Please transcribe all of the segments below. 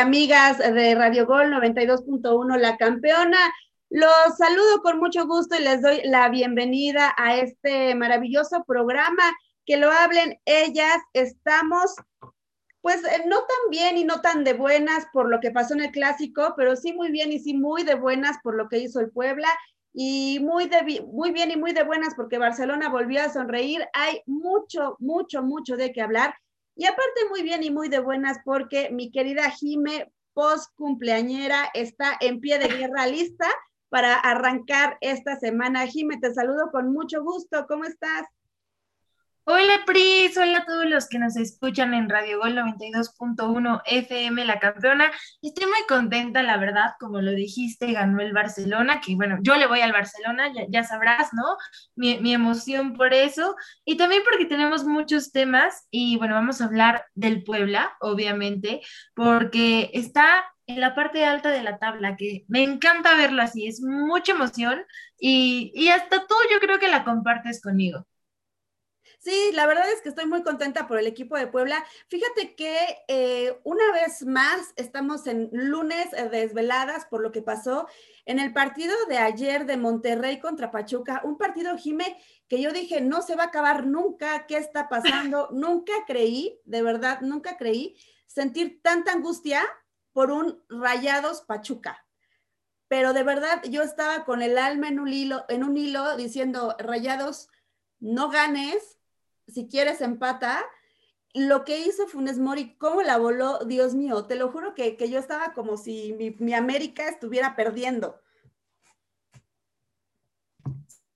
amigas de Radio Gol 92.1 La Campeona? Los saludo con mucho gusto y les doy la bienvenida a este maravilloso programa. Que lo hablen ellas. Estamos, pues, eh, no tan bien y no tan de buenas por lo que pasó en el clásico, pero sí muy bien y sí muy de buenas por lo que hizo el Puebla y muy, de, muy bien y muy de buenas porque Barcelona volvió a sonreír. Hay mucho, mucho, mucho de qué hablar. Y aparte muy bien y muy de buenas porque mi querida Jime, post cumpleañera, está en pie de guerra lista para arrancar esta semana. Jime, te saludo con mucho gusto. ¿Cómo estás? Hola Pris, hola a todos los que nos escuchan en Radio Gol 92.1 FM La Campeona. Estoy muy contenta, la verdad, como lo dijiste, ganó el Barcelona, que bueno, yo le voy al Barcelona, ya, ya sabrás, ¿no? Mi, mi emoción por eso. Y también porque tenemos muchos temas y bueno, vamos a hablar del Puebla, obviamente, porque está en la parte alta de la tabla, que me encanta verlo así, es mucha emoción y, y hasta tú yo creo que la compartes conmigo. Sí, la verdad es que estoy muy contenta por el equipo de Puebla. Fíjate que eh, una vez más estamos en lunes eh, desveladas por lo que pasó en el partido de ayer de Monterrey contra Pachuca, un partido, Jime, que yo dije, no se va a acabar nunca, ¿qué está pasando? nunca creí, de verdad, nunca creí sentir tanta angustia por un Rayados Pachuca. Pero de verdad yo estaba con el alma en un hilo, en un hilo diciendo, Rayados, no ganes, si quieres empata. Lo que hizo Funes Mori, cómo la voló, Dios mío, te lo juro que, que yo estaba como si mi, mi América estuviera perdiendo.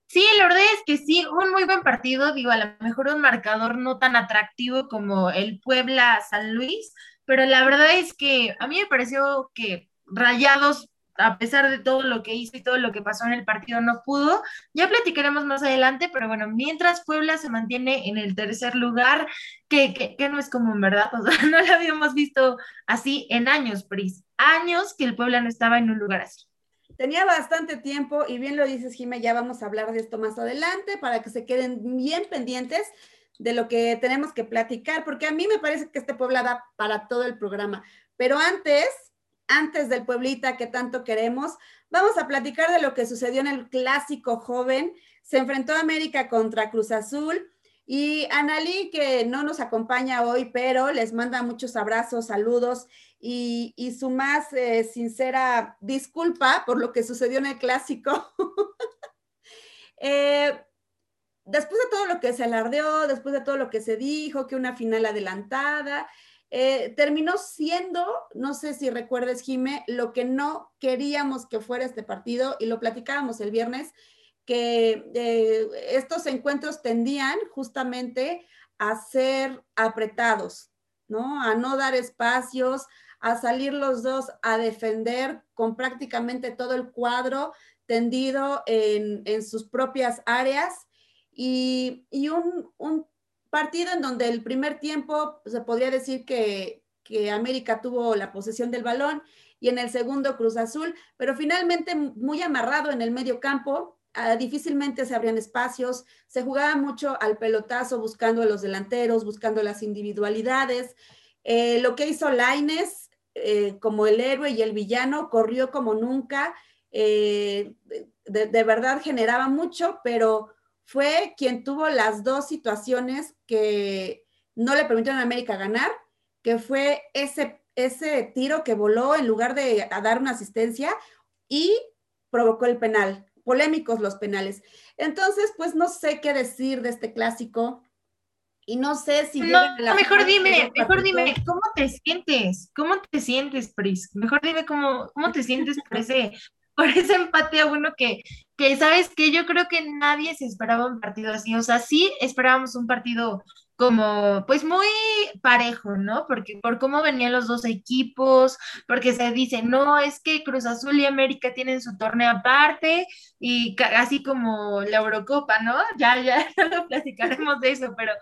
Sí, la verdad es que sí, un muy buen partido, digo, a lo mejor un marcador no tan atractivo como el Puebla-San Luis, pero la verdad es que a mí me pareció que Rayados, a pesar de todo lo que hizo y todo lo que pasó en el partido, no pudo. Ya platicaremos más adelante, pero bueno, mientras Puebla se mantiene en el tercer lugar, que, que, no es común, ¿verdad? O no lo habíamos visto así en años, Pris, años que el Puebla no estaba en un lugar así. Tenía bastante tiempo y bien lo dices, Jimé, ya vamos a hablar de esto más adelante para que se queden bien pendientes de lo que tenemos que platicar, porque a mí me parece que este Puebla da para todo el programa. Pero antes, antes del Pueblita que tanto queremos, vamos a platicar de lo que sucedió en el clásico joven. Se enfrentó América contra Cruz Azul y Analí, que no nos acompaña hoy, pero les manda muchos abrazos, saludos y, su más eh, sincera disculpa por lo que sucedió en el clásico. eh, después de todo lo que se alardeó, después de todo lo que se dijo, que una final adelantada, eh, terminó siendo, no sé si recuerdes, Jime, lo que no queríamos que fuera este partido y lo platicábamos el viernes, que eh, estos encuentros tendían justamente a ser apretados, ¿no? A no dar espacios, a salir los dos a defender con prácticamente todo el cuadro tendido en, en sus propias áreas y, y un, un, partido en donde el primer tiempo se podría decir que, América tuvo la posesión del balón y en el segundo Cruz Azul, pero finalmente muy amarrado en el medio campo, uh, difícilmente se abrían espacios, se jugaba mucho al pelotazo buscando a los delanteros, buscando las individualidades. Eh, lo que hizo Laines eh, como el héroe y el villano corrió como nunca, eh, de verdad generaba mucho, pero fue quien tuvo las dos situaciones que no le permitieron a América ganar, que fue ese, ese tiro que voló en lugar de dar una asistencia y provocó el penal. Polémicos los penales. Entonces, pues no sé qué decir de este clásico y no sé si... No, mejor dime, mejor dime, ¿cómo te sientes? ¿Cómo te sientes, Pris? Mejor dime cómo, cómo te sientes por ese, por ese empate a uno que, ¿sabes que Yo creo que nadie se esperaba un partido así. O sea, sí esperábamos un partido como, pues muy parejo, ¿no? Porque por cómo venían los dos equipos, porque se dice, no, es que Cruz Azul y América tienen su torneo aparte y así como la Eurocopa, ¿no? Ya, ya, lo platicaremos de eso, pero,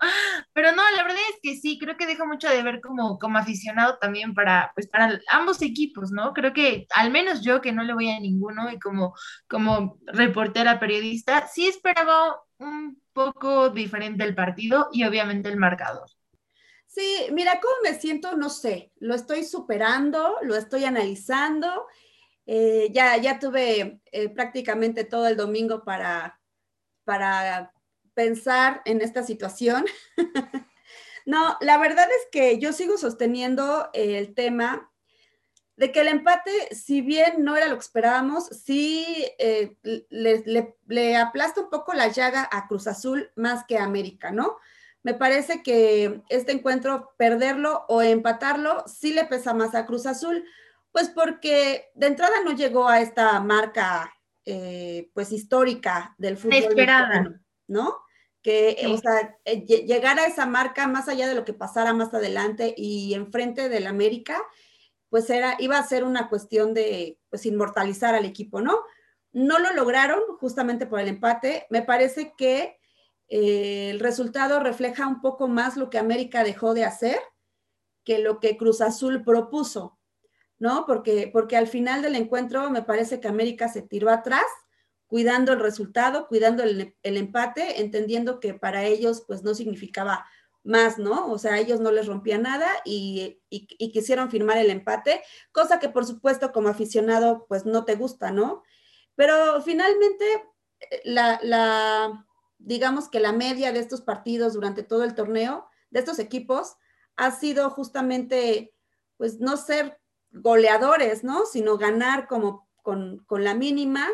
pero no, la verdad es que sí, creo que deja mucho de ver como, como aficionado también para, pues para ambos equipos, ¿no? Creo que al menos yo que no le voy a ninguno y como, como reportera periodista, sí esperaba un poco diferente el partido y obviamente el marcador. Sí, mira, ¿cómo me siento? No sé, lo estoy superando, lo estoy analizando. Eh, ya, ya tuve eh, prácticamente todo el domingo para, para pensar en esta situación. no, la verdad es que yo sigo sosteniendo el tema de que el empate, si bien no era lo que esperábamos, sí eh, le, aplasta un poco la llaga a Cruz Azul más que a América, ¿no? Me parece que este encuentro, perderlo o empatarlo, sí le pesa más a Cruz Azul, pues porque de entrada no llegó a esta marca, eh, pues histórica del fútbol. Esperada. ¿no? Que, o sea, eh, llegar a esa marca más allá de lo que pasara más adelante y enfrente del América, pues era, iba a ser una cuestión de, pues, inmortalizar al equipo, ¿no? No lo lograron justamente por el empate. Me parece que eh, el resultado refleja un poco más lo que América dejó de hacer que lo que Cruz Azul propuso, ¿no? Porque, porque al final del encuentro me parece que América se tiró atrás, cuidando el resultado, cuidando el, el empate, entendiendo que para ellos pues no significaba más, ¿no? O sea, ellos no les rompía nada y, quisieron firmar el empate, cosa que por supuesto como aficionado pues no te gusta, ¿no? Pero finalmente eh, la, la, digamos que la media de estos partidos durante todo el torneo, de estos equipos, ha sido justamente pues no ser goleadores, ¿no? Sino ganar como con, la mínima.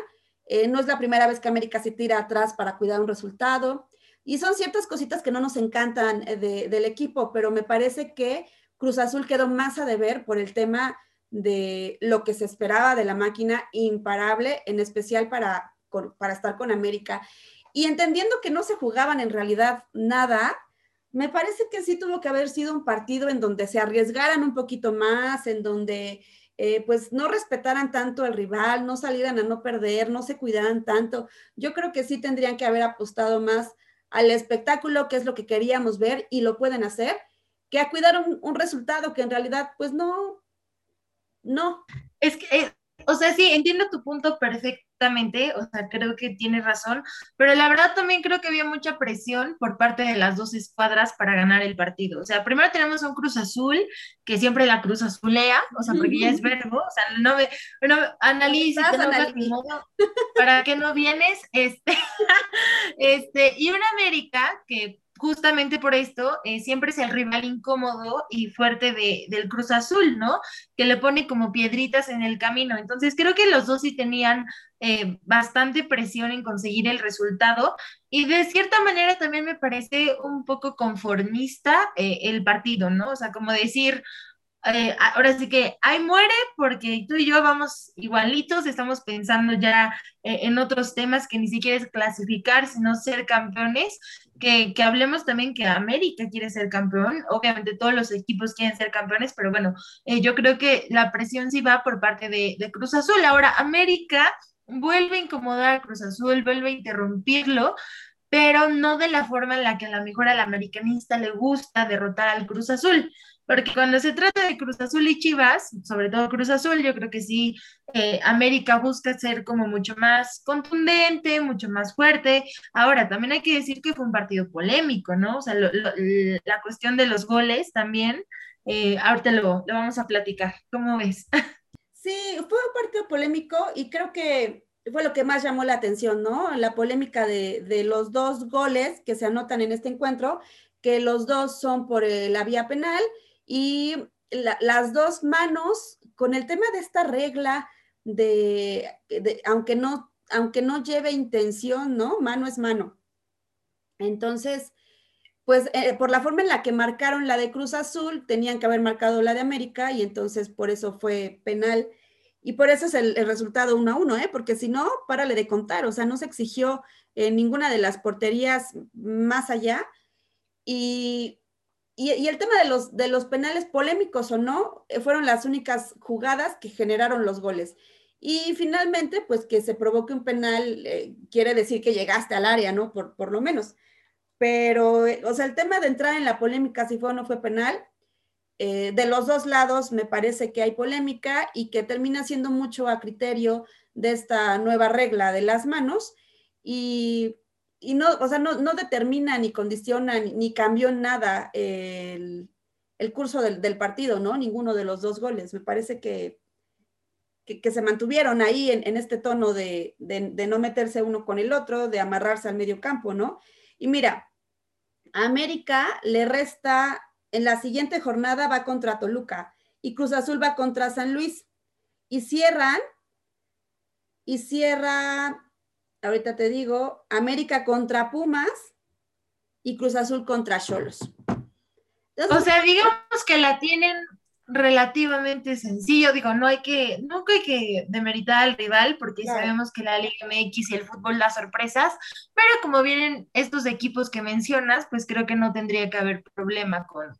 Eh, no es la primera vez que América se tira atrás para cuidar un resultado. Y son ciertas cositas que no nos encantan eh, del equipo, pero me parece que Cruz Azul quedó más a deber por el tema de lo que se esperaba de la máquina imparable, en especial para, para estar con América. Y entendiendo que no se jugaban en realidad nada, me parece que sí tuvo que haber sido un partido en donde se arriesgaran un poquito más, en donde eh, pues no respetaran tanto al rival, no salieran a no perder, no se cuidaran tanto. Yo creo que sí tendrían que haber apostado más al espectáculo, que es lo que queríamos ver y lo pueden hacer, que a cuidar un, resultado que en realidad, pues no, no. Es que, eh, o sea, sí, entiendo tu punto perfectamente, o sea, creo que tienes razón, pero la verdad también creo que había mucha presión por parte de las dos escuadras para ganar el partido. O sea, primero tenemos un Cruz Azul, que siempre la Cruz Azulea, o sea, porque ya es verbo, o sea, no me, no, analiza, para que no vienes, este, este, y una América que justamente por esto eh, siempre es el rival incómodo y fuerte de, del Cruz Azul, ¿no? Que le pone como piedritas en el camino. Entonces creo que los dos sí tenían eh, bastante presión en conseguir el resultado y de cierta manera también me parece un poco conformista eh, el partido, ¿no? O sea, como decir, eh, ahora sí que ahí muere porque tú y yo vamos igualitos, estamos pensando ya eh, en otros temas que ni siquiera es clasificar, sino ser campeones, que, que, hablemos también que América quiere ser campeón, obviamente todos los equipos quieren ser campeones, pero bueno, yo creo que la presión sí va por parte de, de Cruz Azul. Ahora, América vuelve a incomodar a Cruz Azul, vuelve a interrumpirlo, pero no de la forma en la que a lo mejor al americanista le gusta derrotar al Cruz Azul. Porque cuando se trata de Cruz Azul y Chivas, sobre todo Cruz Azul, yo creo que sí, eh, América busca ser como mucho más contundente, mucho más fuerte. Ahora, también hay que decir que fue un partido polémico, ¿no? O sea, la cuestión de los goles también, eh, ahorita lo, lo vamos a platicar. ¿Cómo ves? Sí, fue un partido polémico y creo que fue lo que más llamó la atención, ¿no? La polémica de, de los dos goles que se anotan en este encuentro, que los dos son por la vía penal y las dos manos, con el tema de esta regla de, aunque, no, aunque no lleve intención, ¿no? Mano es mano. Entonces, pues eh, por la forma en la que marcaron la de Cruz Azul, tenían que haber marcado la de América y entonces por eso fue penal. Y por eso es el, resultado uno a uno, ¿eh? porque si no, párale de contar, o sea, no se exigió en ninguna de las porterías más allá y, y, el tema de los, de los penales polémicos o no, eh, fueron las únicas jugadas que generaron los goles. Y finalmente, pues que se provoque un penal eh, quiere decir que llegaste al área, ¿no? Por, por lo menos. Pero, eh, o sea, el tema de entrar en la polémica, si fue o no fue penal, de los dos lados me parece que hay polémica y que termina siendo mucho a criterio de esta nueva regla de las manos. Y y no, o sea, no, no determina ni condiciona ni, cambió nada el, curso del, partido, ¿no? Ninguno de los dos goles. Me parece que, que, se mantuvieron ahí en, este tono de, no meterse uno con el otro, de amarrarse al medio campo, ¿no? Y mira, América le resta, en la siguiente jornada va contra Toluca y Cruz Azul va contra San Luis y cierran, y cierra ahorita te digo, América contra Pumas y Cruz Azul contra Cholos. O sea, digamos que la tienen relativamente sencillo, digo, no hay que, nunca hay que demeritar al rival porque sabemos que la Liga MX y el fútbol da sorpresas, pero como vienen estos equipos que mencionas, pues creo que no tendría que haber problema con,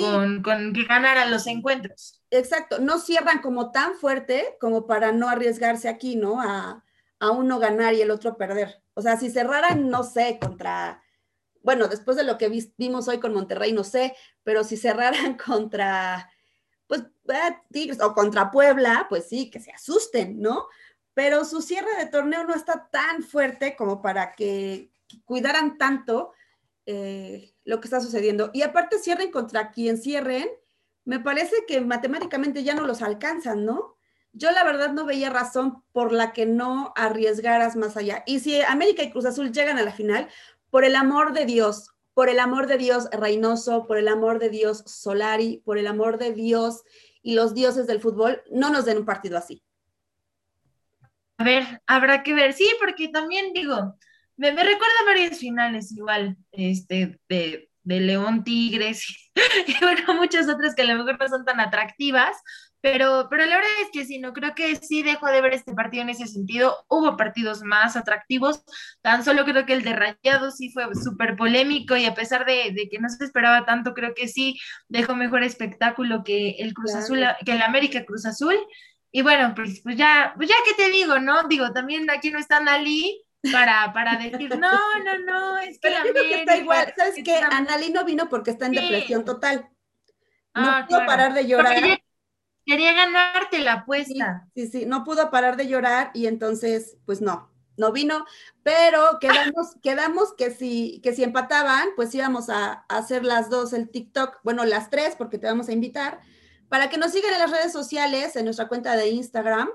con, con, que ganaran los encuentros. Exacto, no cierran como tan fuerte como para no arriesgarse aquí, ¿no? A, a uno ganar y el otro perder. O sea, si cerraran, no sé, contra, bueno, después de lo que vimos hoy con Monterrey, no sé, pero si cerraran contra, pues, eh, Tigres o contra Puebla, pues sí, que se asusten, ¿no? Pero su cierre de torneo no está tan fuerte como para que cuidaran tanto eh, lo que está sucediendo. Y aparte cierren contra quien cierren, me parece que matemáticamente ya no los alcanzan, ¿no? yo la verdad no veía razón por la que no arriesgaras más allá. Y si América y Cruz Azul llegan a la final, por el amor de Dios, por el amor de Dios Reynoso, por el amor de Dios Solari, por el amor de Dios y los dioses del fútbol, no nos den un partido así. A ver, habrá que ver, sí, porque también digo, me, recuerda varias finales igual, este, de, de León Tigres y bueno, muchas otras que a lo mejor no son tan atractivas, pero, pero la verdad es que sí, no creo que sí dejo de ver este partido en ese sentido. Hubo partidos más atractivos, tan solo creo que el de Rayados sí fue súper polémico y a pesar de, que no se esperaba tanto, creo que sí dejó mejor espectáculo que el Cruz Azul, que el América Cruz Azul. Y bueno, pues, pues ya, pues ya que te digo, ¿no? Digo, también aquí no está Nali para, para decir, no, no, no, es que Pero que está igual, ¿sabes qué? Analí no vino porque está en depresión total. No ah, pudo parar de llorar. Quería ganarte la apuesta. Sí, sí, no pudo parar de llorar y entonces, pues no, no vino, pero quedamos, quedamos que si, que si empataban, pues íbamos a, hacer las dos el TikTok, bueno, las tres, porque te vamos a invitar, para que nos sigan en las redes sociales, en nuestra cuenta de Instagram,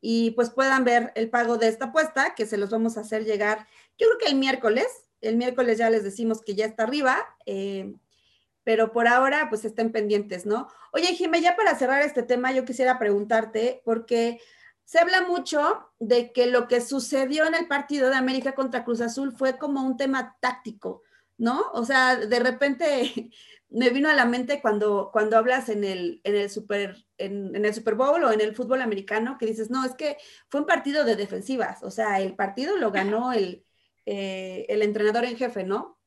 y pues puedan ver el pago de esta apuesta, que se los vamos a hacer llegar, yo creo que el miércoles, el miércoles ya les decimos que ya está arriba, eh, pero por ahora pues estén pendientes, ¿no? Oye, Jimé, ya para cerrar este tema, yo quisiera preguntarte, porque se habla mucho de que lo que sucedió en el partido de América contra Cruz Azul fue como un tema táctico, ¿no? O sea, de repente me vino a la mente cuando, cuando hablas en el, en, el super, en, el Super Bowl o en el fútbol americano, que dices, no, es que fue un partido de defensivas, o sea, el partido lo ganó el, eh, el entrenador en jefe, ¿no?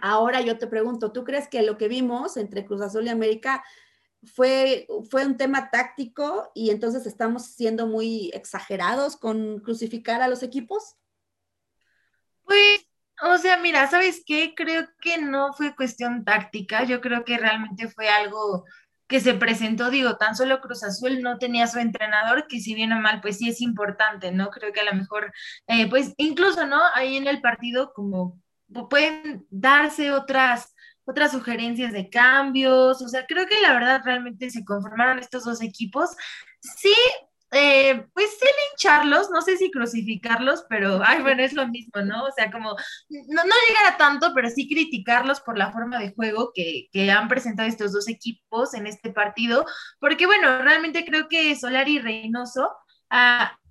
Ahora yo te pregunto, ¿tú crees que lo que vimos entre Cruz Azul y América fue, fue un tema táctico y entonces estamos siendo muy exagerados con crucificar a los equipos? Pues, o sea, mira, ¿sabes qué? Creo que no fue cuestión táctica, yo creo que realmente fue algo que se presentó, digo, tan solo Cruz Azul no tenía su entrenador, que si bien o mal, pues sí es importante, ¿no? Creo que a lo mejor, eh, pues incluso, ¿no? Ahí en el partido, como pueden darse otras, otras sugerencias de cambios, o sea, creo que la verdad realmente se conformaron estos dos equipos. Sí, eh, pues sí lincharlos, no sé si crucificarlos, pero, ay, bueno, es lo mismo, ¿no? O sea, como, no, no llegar a tanto, pero sí criticarlos por la forma de juego que, que han presentado estos dos equipos en este partido, porque, bueno, realmente creo que Solari y Reynoso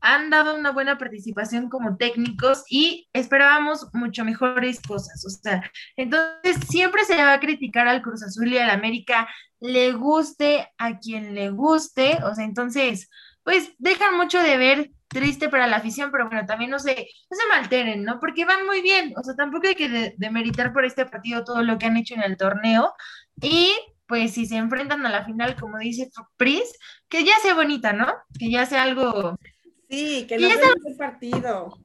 han dado una buena participación como técnicos y esperábamos mucho mejores cosas. O sea, entonces siempre se va a criticar al Cruz Azul y al América, le guste a quien le guste. O sea, entonces, pues dejan mucho de ver triste para la afición, pero bueno, también no se, no se malteren, ¿no? Porque van muy bien, o sea, tampoco hay que demeritar por este partido todo lo que han hecho en el torneo. Y pues si se enfrentan a la final, como dice Pris, que ya sea bonita, ¿no? Que ya sea algo... Sí, que, no el partido.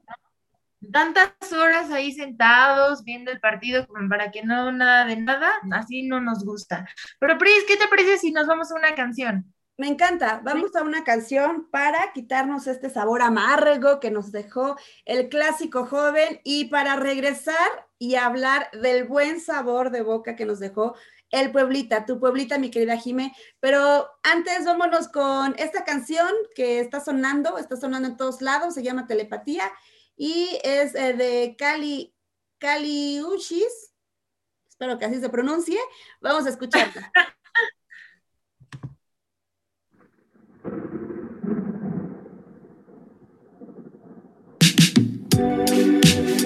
Tantas horas ahí sentados viendo el partido como para que no nada de nada, así no nos gusta. Pero Pris, ¿qué te parece si nos vamos a una canción? Me encanta. Vamos a una canción para quitarnos este sabor amargo que nos dejó el clásico joven y para regresar y hablar del buen sabor de boca que nos dejó el Pueblita, tu Pueblita, mi querida Jime. Pero antes vámonos con esta canción que está sonando, está sonando en todos lados, se llama Telepatía y es eh, de Cali, Cali Uchis. Espero que así se pronuncie. Vamos a escucharla.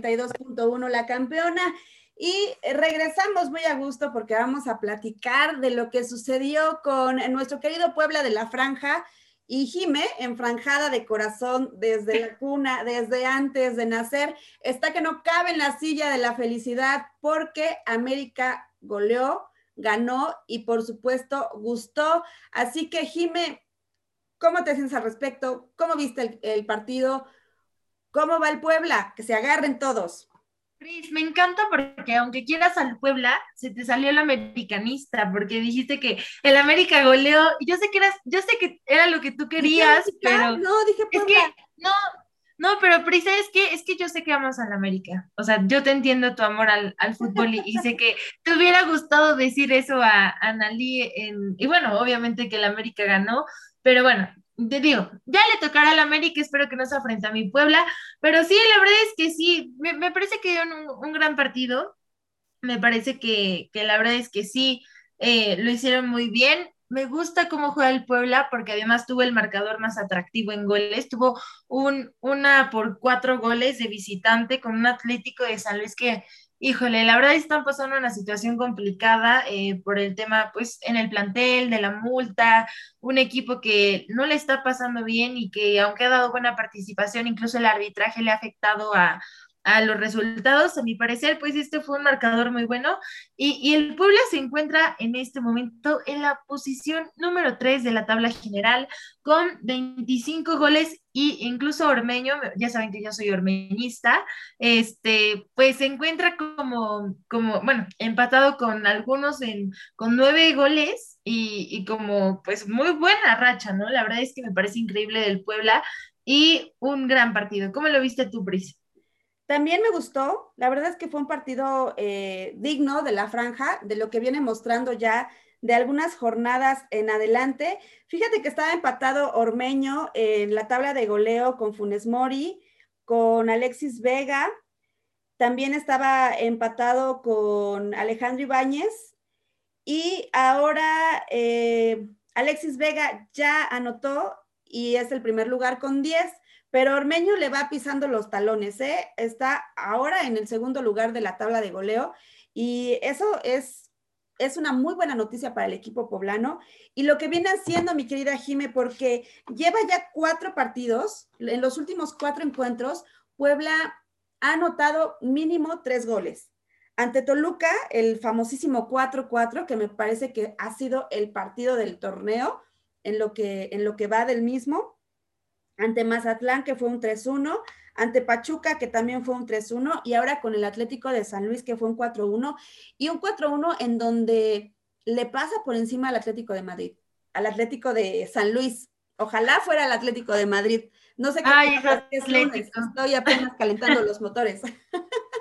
92.1, la campeona. Y regresamos muy a gusto porque vamos a platicar de lo que sucedió con nuestro querido Puebla de la Franja y Jime, enfranjada de corazón desde la cuna, desde antes de nacer, está que no cabe en la silla de la felicidad porque América goleó, ganó y por supuesto gustó. Así que Jime, ¿cómo te sientes al respecto? ¿Cómo viste el, el partido? ¿Cómo va el Puebla? Que se agarren todos. Cris, me encanta porque aunque quieras al Puebla, se te salió el americanista, porque dijiste que el América goleó, yo sé que eras, yo sé que era lo que tú querías, pero no, dije Puebla. Es que, no, no, pero Prisa, es que, es que yo sé que amas al América. O sea, yo te entiendo tu amor al, fútbol y, sé que te hubiera gustado decir eso a, a Nalí en, y bueno, obviamente que el América ganó, pero bueno, te digo, ya le tocará al América, espero que no se afrente a mi Puebla, pero sí, la verdad es que sí, me, parece que dio un, gran partido, me parece que, la verdad es que sí, eh, lo hicieron muy bien, me gusta cómo juega el Puebla porque además tuvo el marcador más atractivo en goles, tuvo un, una por cuatro goles de visitante con un Atlético de San Luis que híjole, la verdad están pasando una situación complicada eh, por el tema, pues, en el plantel, de la multa, un equipo que no le está pasando bien y que aunque ha dado buena participación, incluso el arbitraje le ha afectado a, a los resultados. A mi parecer, pues este fue un marcador muy bueno. Y, el Puebla se encuentra en este momento en la posición número 3 de la tabla general con 25 goles y incluso Ormeño, ya saben que yo soy ormeñista, este, pues se encuentra como, como bueno, empatado con algunos en, con nueve goles y, y como pues muy buena racha, ¿no? La verdad es que me parece increíble del Puebla y un gran partido. ¿Cómo lo viste tú, Pris? También me gustó, la verdad es que fue un partido eh, digno de la franja, de lo que viene mostrando ya de algunas jornadas en adelante. Fíjate que estaba empatado Ormeño en la tabla de goleo con Funes Mori, con Alexis Vega, también estaba empatado con Alejandro Ibáñez y ahora eh, Alexis Vega ya anotó y es el primer lugar con 10 pero Ormeño le va pisando los talones, ¿eh? Está ahora en el segundo lugar de la tabla de goleo y eso es, es una muy buena noticia para el equipo poblano. Y lo que viene haciendo mi querida Jime, porque lleva ya cuatro partidos, en los últimos cuatro encuentros, Puebla ha anotado mínimo tres goles. Ante Toluca, el famosísimo 4-4, que me parece que ha sido el partido del torneo en lo que, en lo que va del mismo. Ante Mazatlán, que fue un 3-1, ante Pachuca, que también fue un 3-1, y ahora con el Atlético de San Luis, que fue un 4-1, y un 4-1 en donde le pasa por encima al Atlético de Madrid, al Atlético de San Luis. Ojalá fuera el Atlético de Madrid. No sé qué Ay, es lunes, estoy apenas calentando los motores.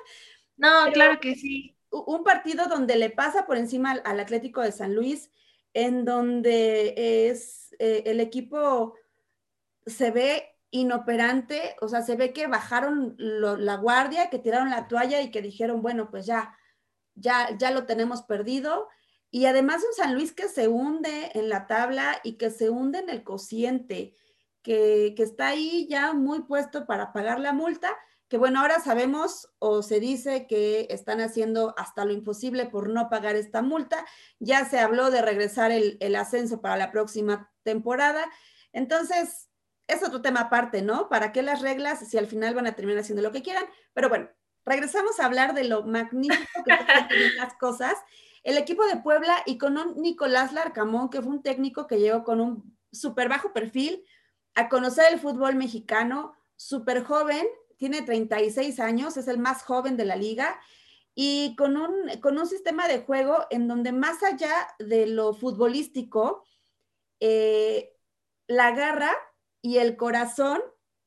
No, Pero claro que sí. Un partido donde le pasa por encima al, al Atlético de San Luis, en donde es eh, el equipo se ve inoperante, o sea, se ve que bajaron la guardia, que tiraron la toalla y que dijeron, bueno, pues ya, ya, ya lo tenemos perdido. Y además un San Luis que se hunde en la tabla y que se hunde en el cociente, que, que está ahí ya muy puesto para pagar la multa, que bueno, ahora sabemos o se dice que están haciendo hasta lo imposible por no pagar esta multa. Ya se habló de regresar el ascenso para la próxima temporada. Entonces, es otro tema aparte, ¿no? ¿Para qué las reglas si al final van a terminar haciendo lo que quieran? Pero bueno, regresamos a hablar de lo magnífico que son las cosas. El equipo de Puebla y con un Nicolás Larcamón, que fue un técnico que llegó con un súper bajo perfil a conocer el fútbol mexicano, súper joven, tiene 36 años, es el más joven de la liga y con un, con un sistema de juego en donde más allá de lo futbolístico, eh, la garra y el corazón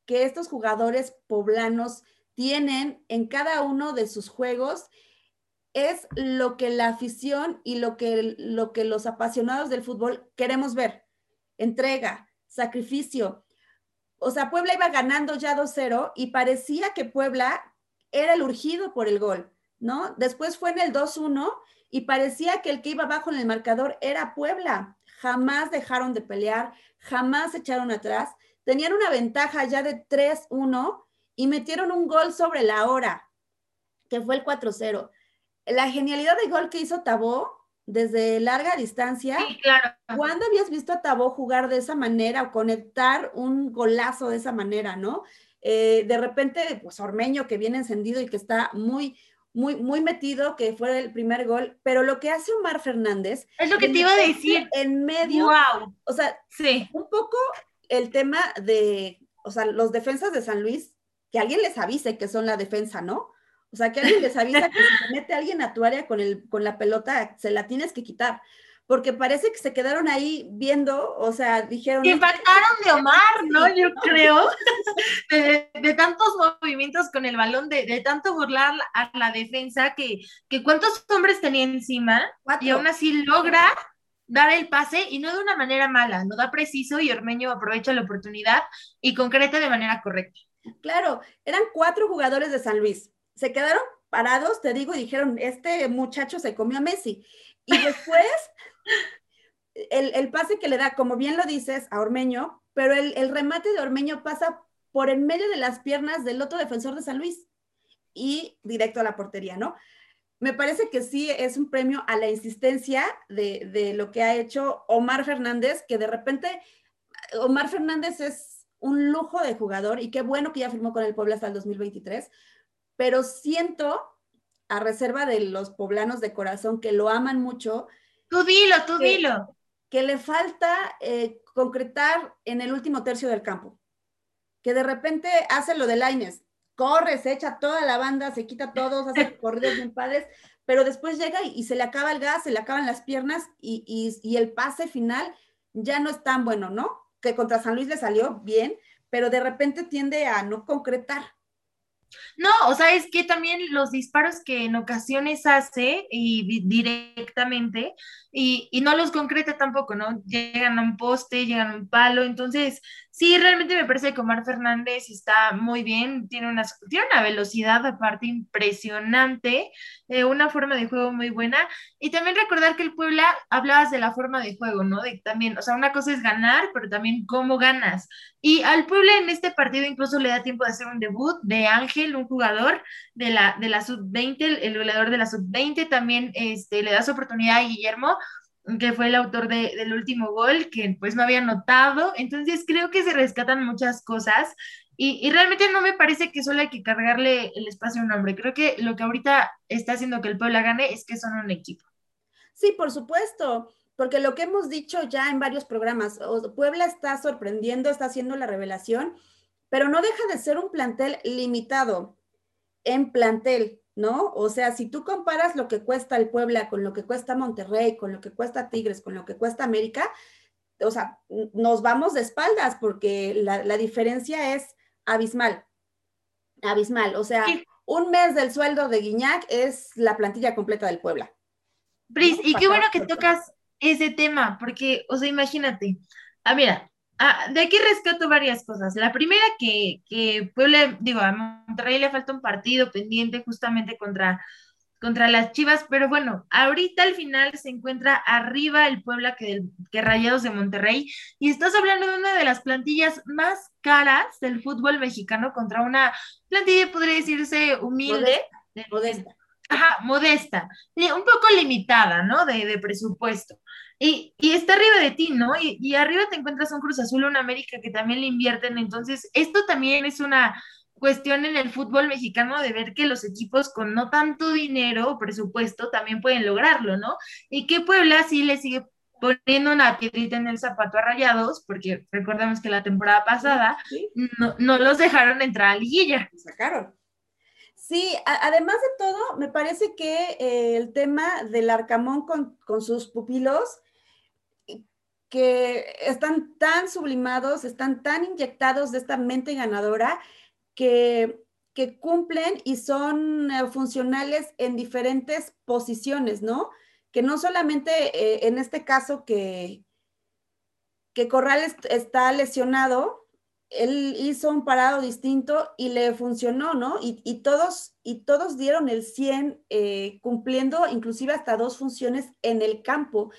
que estos jugadores poblanos tienen en cada uno de sus juegos es lo que la afición y lo que, lo que los apasionados del fútbol queremos ver. Entrega, sacrificio. O sea, Puebla iba ganando ya 2-0 y parecía que Puebla era el urgido por el gol, ¿no? Después fue en el 2-1 y parecía que el que iba abajo en el marcador era Puebla. Jamás dejaron de pelear, jamás se echaron atrás tenían una ventaja ya de 3-1 y metieron un gol sobre la hora, que fue el 4-0. La genialidad de gol que hizo Tabó desde larga distancia. Sí, claro. ¿Cuándo habías visto a Tabó jugar de esa manera o conectar un golazo de esa manera, no? Eh, de repente, pues Ormeño que viene encendido y que está muy, muy, muy metido, que fue el primer gol, pero lo que hace Omar Fernández. Es lo que te iba a decir. En medio. Wow. O sea, sí. un poco el tema de, o sea, los defensas de San Luis, que alguien les avise que son la defensa, ¿no? O sea, que alguien les avisa que si se mete alguien a tu área con, el, con la pelota, se la tienes que quitar. Porque parece que se quedaron ahí viendo, o sea, dijeron... Impactaron de Omar, ¿no? Yo creo. De, de, tantos movimientos con el balón, de, de, tanto burlar a la defensa, que, que cuántos hombres tenía encima, Cuatro. y aún así logra dar el pase y no de una manera mala, no da preciso y Ormeño aprovecha la oportunidad y concreta de manera correcta. Claro, eran cuatro jugadores de San Luis. Se quedaron parados, te digo, y dijeron, este muchacho se comió a Messi. Y después, el, el, pase que le da, como bien lo dices, a Ormeño, pero el, el remate de Ormeño pasa por en medio de las piernas del otro defensor de San Luis y directo a la portería, ¿no? Me parece que sí es un premio a la insistencia de, de, lo que ha hecho Omar Fernández, que de repente, Omar Fernández es un lujo de jugador y qué bueno que ya firmó con el Puebla hasta el 2023, pero siento, a reserva de los poblanos de corazón que lo aman mucho. Tú dilo, tú que, dilo. Que le falta eh, concretar en el último tercio del campo. Que de repente hace lo de Laines, corre, se echa toda la banda, se quita todos, hace corridos bien padres, pero después llega y, se le acaba el gas, se le acaban las piernas y, y, el pase final ya no es tan bueno, ¿no? Que contra San Luis le salió bien, pero de repente tiende a no concretar. No, o sea, es que también los disparos que en ocasiones hace y directamente y, y, no los concreta tampoco, ¿no? Llegan a un poste, llegan a un palo, entonces sí, realmente me parece que Omar Fernández está muy bien, tiene una, tiene una velocidad aparte impresionante, eh, una forma de juego muy buena y también recordar que el Puebla, hablabas de la forma de juego, ¿no? De también, o sea, una cosa es ganar, pero también cómo ganas. Y al Puebla en este partido incluso le da tiempo de hacer un debut de Ángel, un jugador de la, de la sub-20, el, goleador de la sub-20, también este, le da su oportunidad a Guillermo que fue el autor de, del último gol, que pues no había notado. Entonces creo que se rescatan muchas cosas y, y, realmente no me parece que solo hay que cargarle el espacio a un hombre. Creo que lo que ahorita está haciendo que el Puebla gane es que son un equipo. Sí, por supuesto, porque lo que hemos dicho ya en varios programas, Puebla está sorprendiendo, está haciendo la revelación, pero no deja de ser un plantel limitado en plantel. ¿No? O sea, si tú comparas lo que cuesta el Puebla con lo que cuesta Monterrey, con lo que cuesta Tigres, con lo que cuesta América, o sea, nos vamos de espaldas porque la, la diferencia es abismal, abismal. O sea, sí. un mes del sueldo de Guiñac es la plantilla completa del Puebla. Pris, y qué bueno que tocas ese tema, porque, o sea, imagínate, ah, mira, Ah, de aquí rescato varias cosas. La primera que, que Puebla, digo, a Monterrey le falta un partido pendiente justamente contra, contra las Chivas, pero bueno, ahorita al final se encuentra arriba el Puebla que, que Rayados de Monterrey y estás hablando de una de las plantillas más caras del fútbol mexicano contra una plantilla, podría decirse, humilde. Modesta. modesta. Ajá, modesta, un poco limitada, ¿no? De, de presupuesto. Y, y, está arriba de ti, ¿no? Y, y, arriba te encuentras un Cruz Azul, una América que también le invierten. Entonces, esto también es una cuestión en el fútbol mexicano de ver que los equipos con no tanto dinero o presupuesto también pueden lograrlo, ¿no? Y que Puebla sí le sigue poniendo una piedrita en el zapato a Rayados, porque recordemos que la temporada pasada ¿Sí? no, no, los dejaron entrar a liguilla. Sacaron. Sí, además de todo, me parece que eh, el tema del Arcamón con, con sus pupilos que están tan sublimados, están tan inyectados de esta mente ganadora que, que cumplen y son eh, funcionales en diferentes posiciones, ¿no? Que no solamente eh, en este caso que, que Corral est está lesionado, él hizo un parado distinto y le funcionó, ¿no? Y, todos, y todos dieron el 100, eh, cumpliendo inclusive hasta dos funciones en el campo.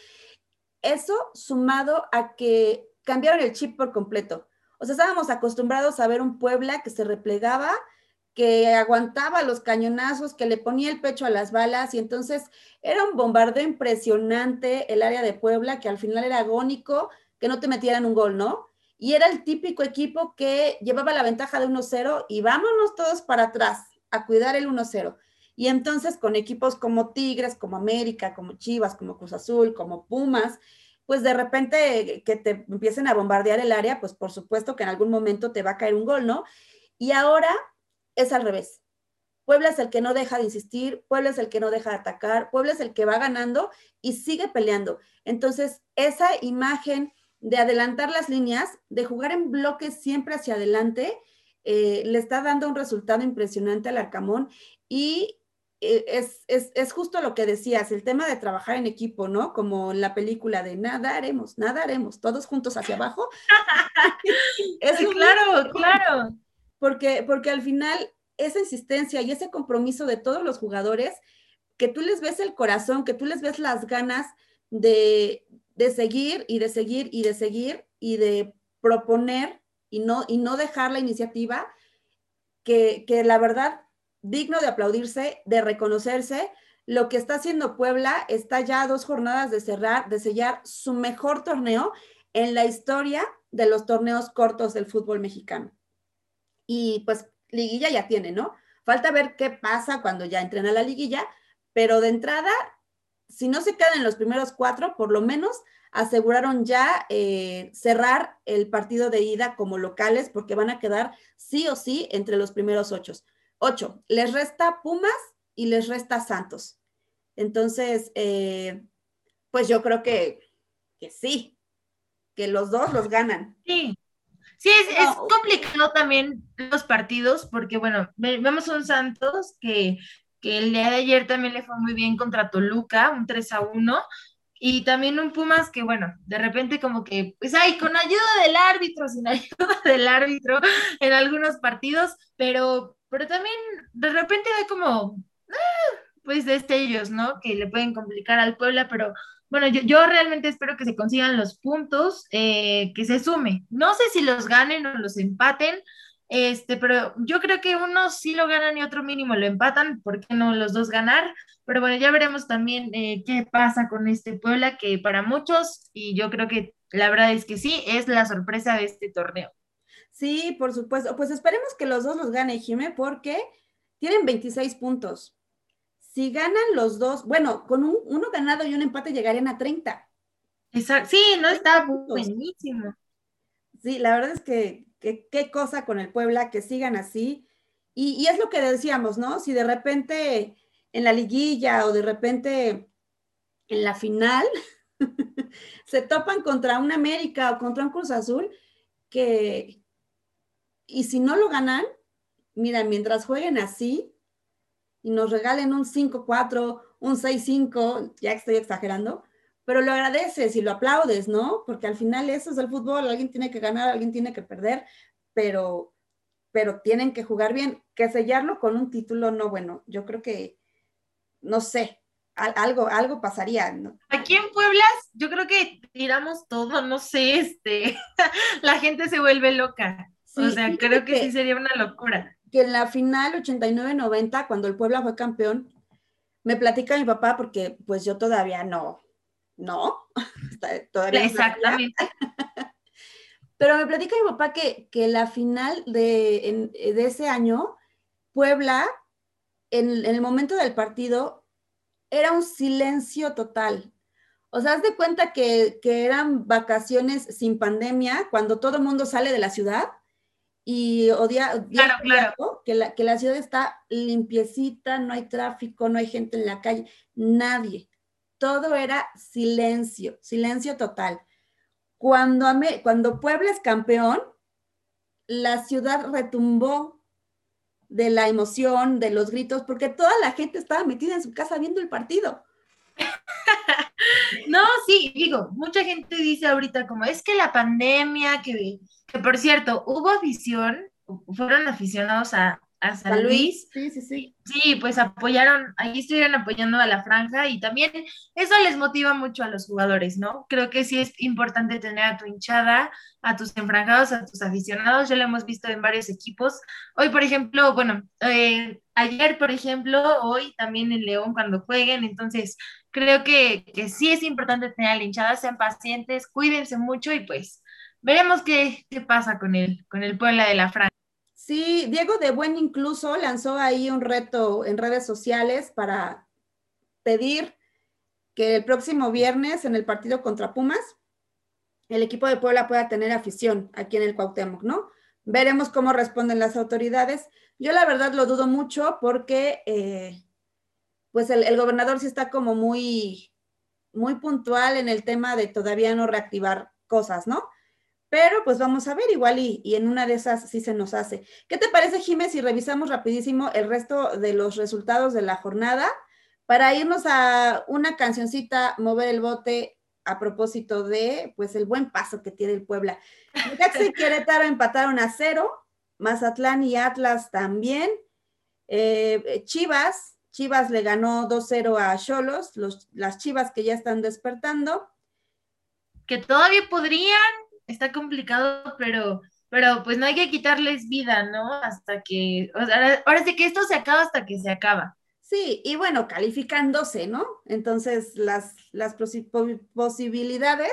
Eso sumado a que cambiaron el chip por completo. O sea, estábamos acostumbrados a ver un Puebla que se replegaba, que aguantaba los cañonazos, que le ponía el pecho a las balas y entonces era un bombardeo impresionante el área de Puebla, que al final era agónico, que no te metieran un gol, ¿no? Y era el típico equipo que llevaba la ventaja de 1-0 y vámonos todos para atrás a cuidar el 1-0. Y entonces con equipos como Tigres, como América, como Chivas, como Cruz Azul, como Pumas, pues de repente que te empiecen a bombardear el área, pues por supuesto que en algún momento te va a caer un gol, ¿no? Y ahora es al revés. Puebla es el que no deja de insistir, Puebla es el que no deja de atacar, Puebla es el que va ganando y sigue peleando. Entonces, esa imagen de adelantar las líneas, de jugar en bloques siempre hacia adelante, eh, le está dando un resultado impresionante al Arcamón y eh, es, es, es, justo lo que decías, el tema de trabajar en equipo, ¿no? Como en la película de nada haremos, nada haremos, todos juntos hacia abajo. es claro, claro. Porque, porque al final esa insistencia y ese compromiso de todos los jugadores, que tú les ves el corazón, que tú les ves las ganas de, de seguir y de seguir y de seguir y de proponer y no, y no dejar la iniciativa, que, que la verdad digno de aplaudirse, de reconocerse. lo que está haciendo Puebla está ya a dos jornadas de cerrar, de sellar su mejor torneo en la historia de los torneos cortos del fútbol mexicano. Y pues liguilla ya tiene, ¿no? Falta ver qué pasa cuando ya entren a la liguilla, pero de entrada, si no se quedan en los primeros cuatro, por lo menos aseguraron ya eh, cerrar el partido de ida como locales porque van a quedar sí o sí entre los primeros ocho. Ocho. Les resta Pumas y les resta Santos. Entonces, eh, pues yo creo que, que sí, que los dos los ganan. Sí, Sí, es, complicado también los partidos porque, bueno, vemos un Santos que, que el día de ayer también le fue muy bien contra Toluca, un 3 a 1, y también un Pumas que, bueno, de repente como que, pues ay, con ayuda del árbitro, sin ayuda del árbitro en algunos partidos, pero, pero también de repente hay como, ah, pues destellos, ¿no? Que le pueden complicar al Puebla, pero bueno, yo, realmente espero que se consigan los puntos, eh, que se sume. No sé si los ganen o los empaten, este, pero yo creo que uno sí lo ganan y otro mínimo lo empatan, ¿por qué no los dos ganar? Pero bueno, ya veremos también eh, qué pasa con este Puebla, que para muchos, y yo creo que la verdad es que sí, es la sorpresa de este torneo. Sí, por supuesto. Pues esperemos que los dos los gane, Jimé, porque tienen 26 puntos. Si ganan los dos, bueno, con un, uno ganado y un empate llegarían a 30. Exacto. Sí, no está buenísimo. Sí, la verdad es que qué cosa con el Puebla, que sigan así. Y, es lo que decíamos, ¿no? Si de repente en la liguilla o de repente en la final se topan contra un América o contra un Cruz Azul, que, y si no lo ganan, mira, mientras jueguen así y nos regalen un 5-4, un 6-5, ya estoy exagerando, pero lo agradeces y lo aplaudes, ¿no? Porque al final eso es el fútbol, alguien tiene que ganar, alguien tiene que perder, pero, pero tienen que jugar bien. Que sellarlo con un título, no, bueno, yo creo que, no sé, algo, algo pasaría, ¿no? Aquí en Puebla, yo creo que tiramos todo, no sé, este, la gente se vuelve loca. o sea, creo que, que sí sería una locura. Que en la final 89-90, cuando el Puebla fue campeón, me platica mi papá porque pues yo todavía no, no, todavía Exactamente. Pero me platica mi papá que, que la final de, de, ese año, Puebla, en, en, el momento del partido, era un silencio total. O sea, haz de cuenta que, que eran vacaciones sin pandemia, cuando todo el mundo sale de la ciudad y odia, claro, claro. Que, la, que la ciudad está limpiecita, no hay tráfico, no hay gente en la calle, nadie todo era silencio, silencio total. Cuando, cuando Puebla es campeón, la ciudad retumbó de la emoción, de los gritos, porque toda la gente estaba metida en su casa viendo el partido. no, sí, digo, mucha gente dice ahorita como es que la pandemia, que, que por cierto, hubo afición, fueron aficionados a, a San Luis. Sí, sí, sí. Sí, pues apoyaron, ahí estuvieron apoyando a la franja y también eso les motiva mucho a los jugadores, ¿no? Creo que sí es importante tener a tu hinchada, a tus enfranjados, a tus aficionados, ya lo hemos visto en varios equipos. Hoy, por ejemplo, bueno, eh, ayer, por ejemplo, hoy también en León cuando jueguen, entonces creo que, que sí es importante tener a la hinchada, sean pacientes, cuídense mucho y pues veremos qué, qué pasa con el, con el Puebla de la Franja. Sí, Diego de Buen incluso lanzó ahí un reto en redes sociales para pedir que el próximo viernes en el partido contra Pumas, el equipo de Puebla pueda tener afición aquí en el Cuauhtémoc, ¿no? Veremos cómo responden las autoridades. Yo la verdad lo dudo mucho porque eh, pues el, el, gobernador sí está como muy, muy puntual en el tema de todavía no reactivar cosas, ¿no? Pero pues vamos a ver igual y, en una de esas sí se nos hace. ¿Qué te parece, Jiménez, si revisamos rapidísimo el resto de los resultados de la jornada para irnos a una cancioncita, mover el bote a propósito de pues el buen paso que tiene el Puebla. Necaxa y Querétaro empataron a cero, Mazatlán y Atlas también. Eh, Chivas, Chivas le ganó 2-0 a Cholos, las Chivas que ya están despertando. Que todavía podrían está complicado, pero, pero pues no hay que quitarles vida, ¿no? Hasta que, ahora, sí que esto se acaba hasta que se acaba. Sí, y bueno, calificándose, ¿no? Entonces, las, las posi- po- posibilidades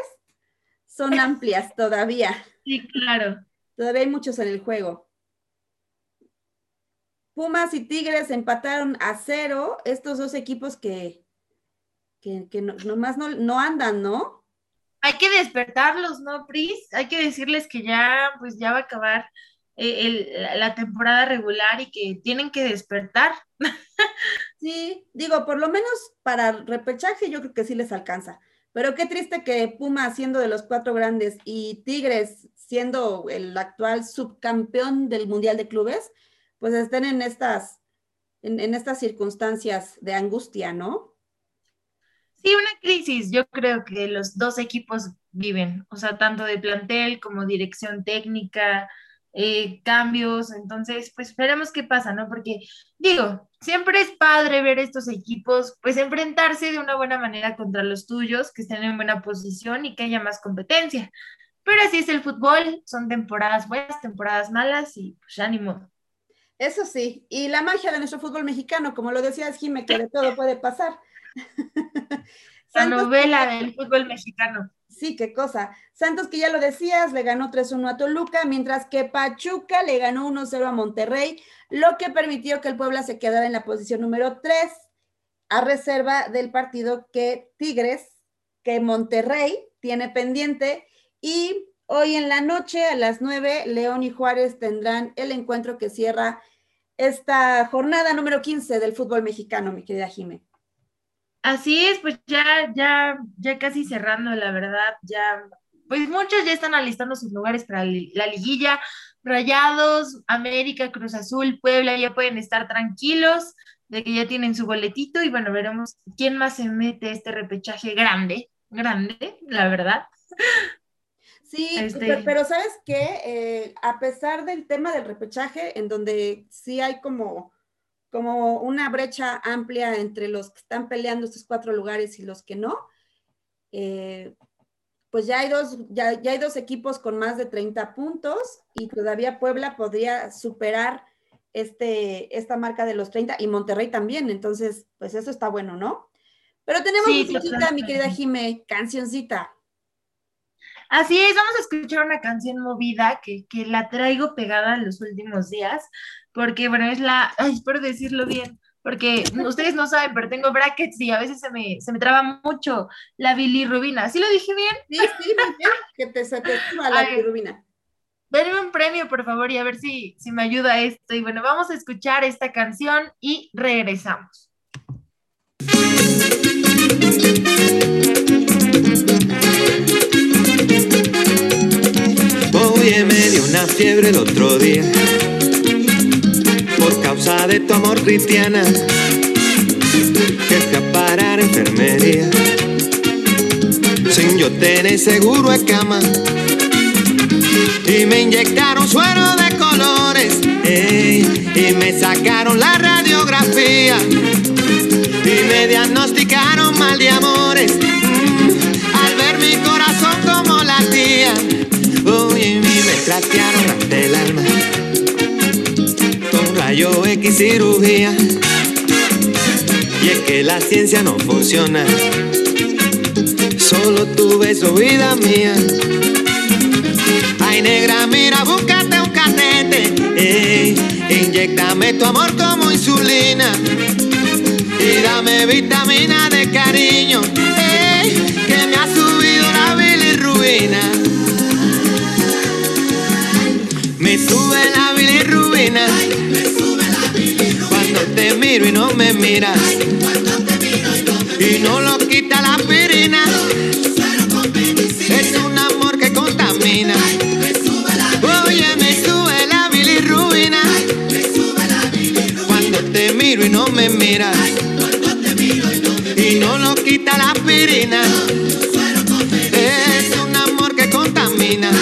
son amplias todavía. Sí, claro. Todavía hay muchos en el juego. Pumas y Tigres empataron a cero. Estos dos equipos que, que, que no- nomás no, no andan, ¿no? Hay que despertarlos, ¿no, Pris? Hay que decirles que ya, pues ya va a acabar eh, el- la- temporada regular y que tienen que despertar. Sí, digo, por lo menos para repechaje yo creo que sí les alcanza. Pero qué triste que Pumas siendo de los cuatro grandes y Tigres siendo el actual subcampeón del Mundial de Clubes, pues estén en estas, en estas circunstancias de angustia, ¿no? Sí, una crisis, yo creo que los dos equipos viven, o sea, tanto de plantel como dirección técnica, eh, cambios, entonces, pues veremos qué pasa, ¿no? Porque digo, siempre es padre ver estos equipos, pues enfrentarse de una buena manera contra los tuyos, que estén en buena posición y que haya más competencia. Pero así es el fútbol, son temporadas buenas, temporadas malas y pues ya ni modo. Eso sí, y la magia de nuestro fútbol mexicano, como lo decías, Jime, que de todo puede pasar. La novela del fútbol mexicano. sí, qué cosa. Santos, que ya lo decías, le ganó 3-1 a Toluca, mientras que Pachuca le ganó 1-0 a Monterrey, lo que permitió que el Puebla se quedara en la posición número 3, a reserva del partido que Tigres, que Monterrey tiene pendiente. Y hoy en la noche, a las 9, León y Juárez tendrán el encuentro que cierra esta jornada número 15 del fútbol mexicano, mi querida Jime. Así es, pues ya, ya, ya casi cerrando, la verdad, ya, pues muchos ya están alistando sus lugares para la liguilla. Rayados, América, Cruz Azul, Puebla, ya pueden estar tranquilos de que ya tienen su boletito y bueno, veremos quién más se mete a este repechaje grande, grande, la verdad. Sí, Este- pero, pero ¿sabes qué? Eh, a pesar del tema del repechaje, en donde sí hay como, como una brecha amplia entre los que están peleando estos cuatro lugares y los que no, eh, pues ya hay, dos, ya, ya hay dos equipos con más de 30 puntos y todavía Puebla podría superar este, esta marca de los 30 y Monterrey también, entonces pues eso está bueno, ¿no? Pero tenemos Sí, musiquita, mi querida Jime, cancioncita. Así es, vamos a escuchar una canción movida que, que la traigo pegada en los últimos días, porque bueno, es la, ay, espero decirlo bien, porque ustedes no saben, pero tengo brackets y a veces se me, se me traba mucho la bilirrubina. ¿Sí lo dije bien? Sí, sí, muy bien, que te, suba la bilirrubina. Denme un premio, por favor, y a ver si, si me ayuda esto. Y bueno, vamos a escuchar esta canción y regresamos. Oye, me dio una fiebre el otro día por causa de tu amor cristiana. Que a enfermería. Sin yo tener seguro de cama. Y me inyectaron suero de colores y me sacaron la rayo X cirugía. Y es que la ciencia no funciona, solo tu beso, vida mía. Ay, negra, mira, búscate un canete, ey, inyectame tu amor como insulina. Y dame vitamina de cariño, ey, que me ha subido la bilirrubina. Me sube miro y no me miras. Y no lo quita la aspirina. Es un amor que contamina. Oye, me sube la bilirrubina. Cuando te miro y no me miras. Y no lo quita la aspirina. Es un amor que contamina.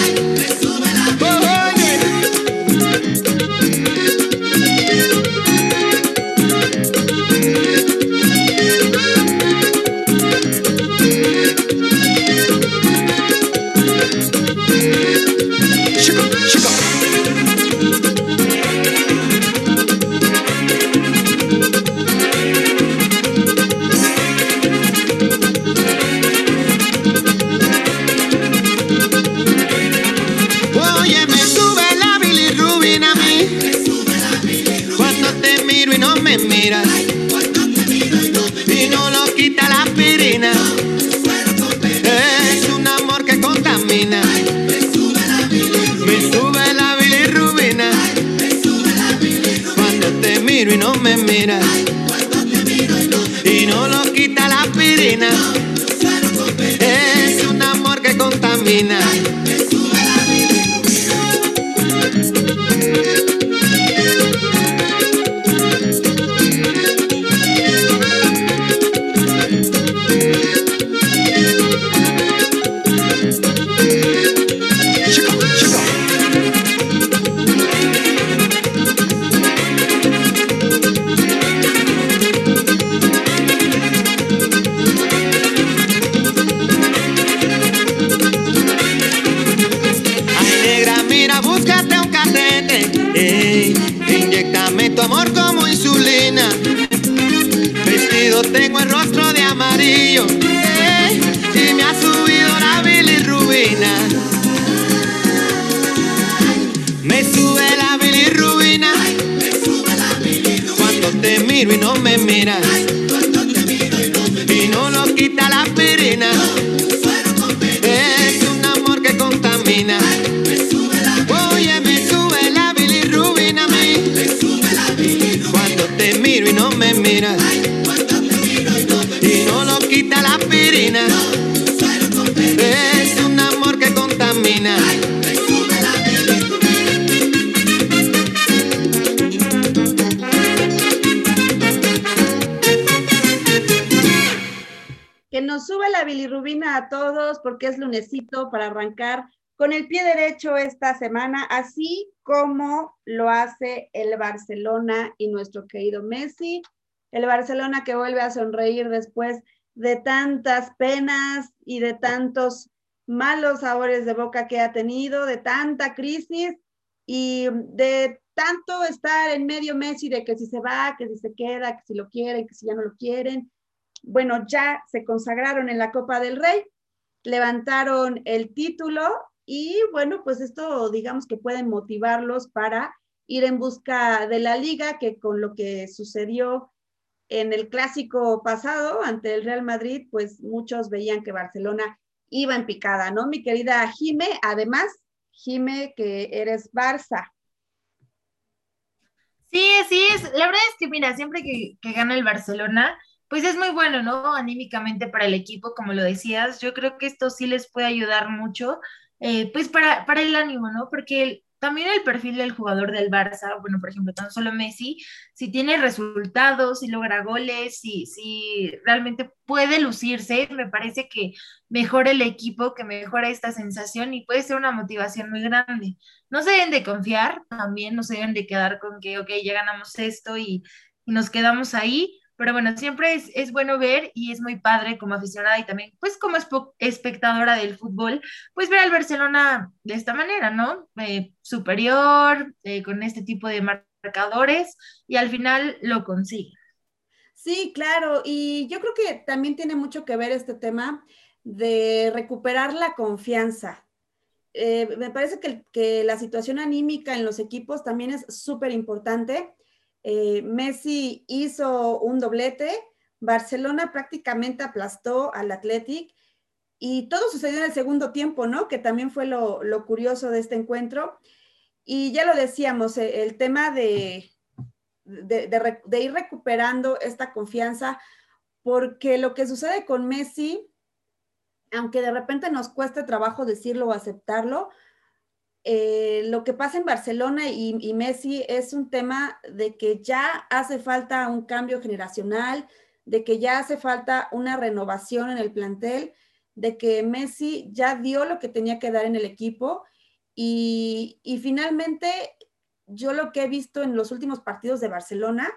Y no me miras. Y no lo quita la aspirina. Es un amor que contamina. Esta semana, así como lo hace el Barcelona y nuestro querido Messi. El Barcelona que vuelve a sonreír después de tantas penas y de tantos malos sabores de boca que ha tenido, de tanta crisis y de tanto estar en medio Messi de que si se va, que si se queda, que si lo quieren, que si ya no lo quieren. Bueno, ya se consagraron en la Copa del Rey, levantaron el título y bueno, pues esto digamos que puede motivarlos para ir en busca de la liga, que con lo que sucedió en el clásico pasado ante el Real Madrid, pues muchos veían que Barcelona iba en picada, ¿no? Mi querida Jime, además, Jime, que eres Barça. Sí, sí, es, la verdad es que mira, siempre que, que gana el Barcelona, pues es muy bueno, ¿no? Anímicamente para el equipo, como lo decías, yo creo que esto sí les puede ayudar mucho, eh, pues para, para el ánimo, ¿no? Porque también el perfil del jugador del Barça, bueno, por ejemplo, tan solo Messi, si tiene resultados, si logra goles, si, si realmente puede lucirse, me parece que mejora el equipo, que mejora esta sensación y puede ser una motivación muy grande. No se deben de confiar también, no se deben de quedar con que, ok, ya ganamos esto y, y nos quedamos ahí, pero bueno, siempre es, es bueno ver y es muy padre como aficionada y también pues como espectadora del fútbol, pues ver al Barcelona de esta manera, ¿no? Eh, superior, eh, con este tipo de marcadores y al final lo consigue. Sí, claro, y yo creo que también tiene mucho que ver este tema de recuperar la confianza. Eh, me parece que, que la situación anímica en los equipos también es súper importante. Eh, Messi hizo un doblete, Barcelona prácticamente aplastó al Athletic y todo sucedió en el segundo tiempo, ¿no? Que también fue lo, curioso de este encuentro. Y ya lo decíamos, eh, el tema de, de ir recuperando esta confianza, porque lo que sucede con Messi, aunque de repente nos cueste trabajo decirlo o aceptarlo, eh, lo que pasa en Barcelona y, y Messi es un tema de que ya hace falta un cambio generacional, de que ya hace falta una renovación en el plantel, de que Messi ya dio lo que tenía que dar en el equipo y, y finalmente yo lo que he visto en los últimos partidos de Barcelona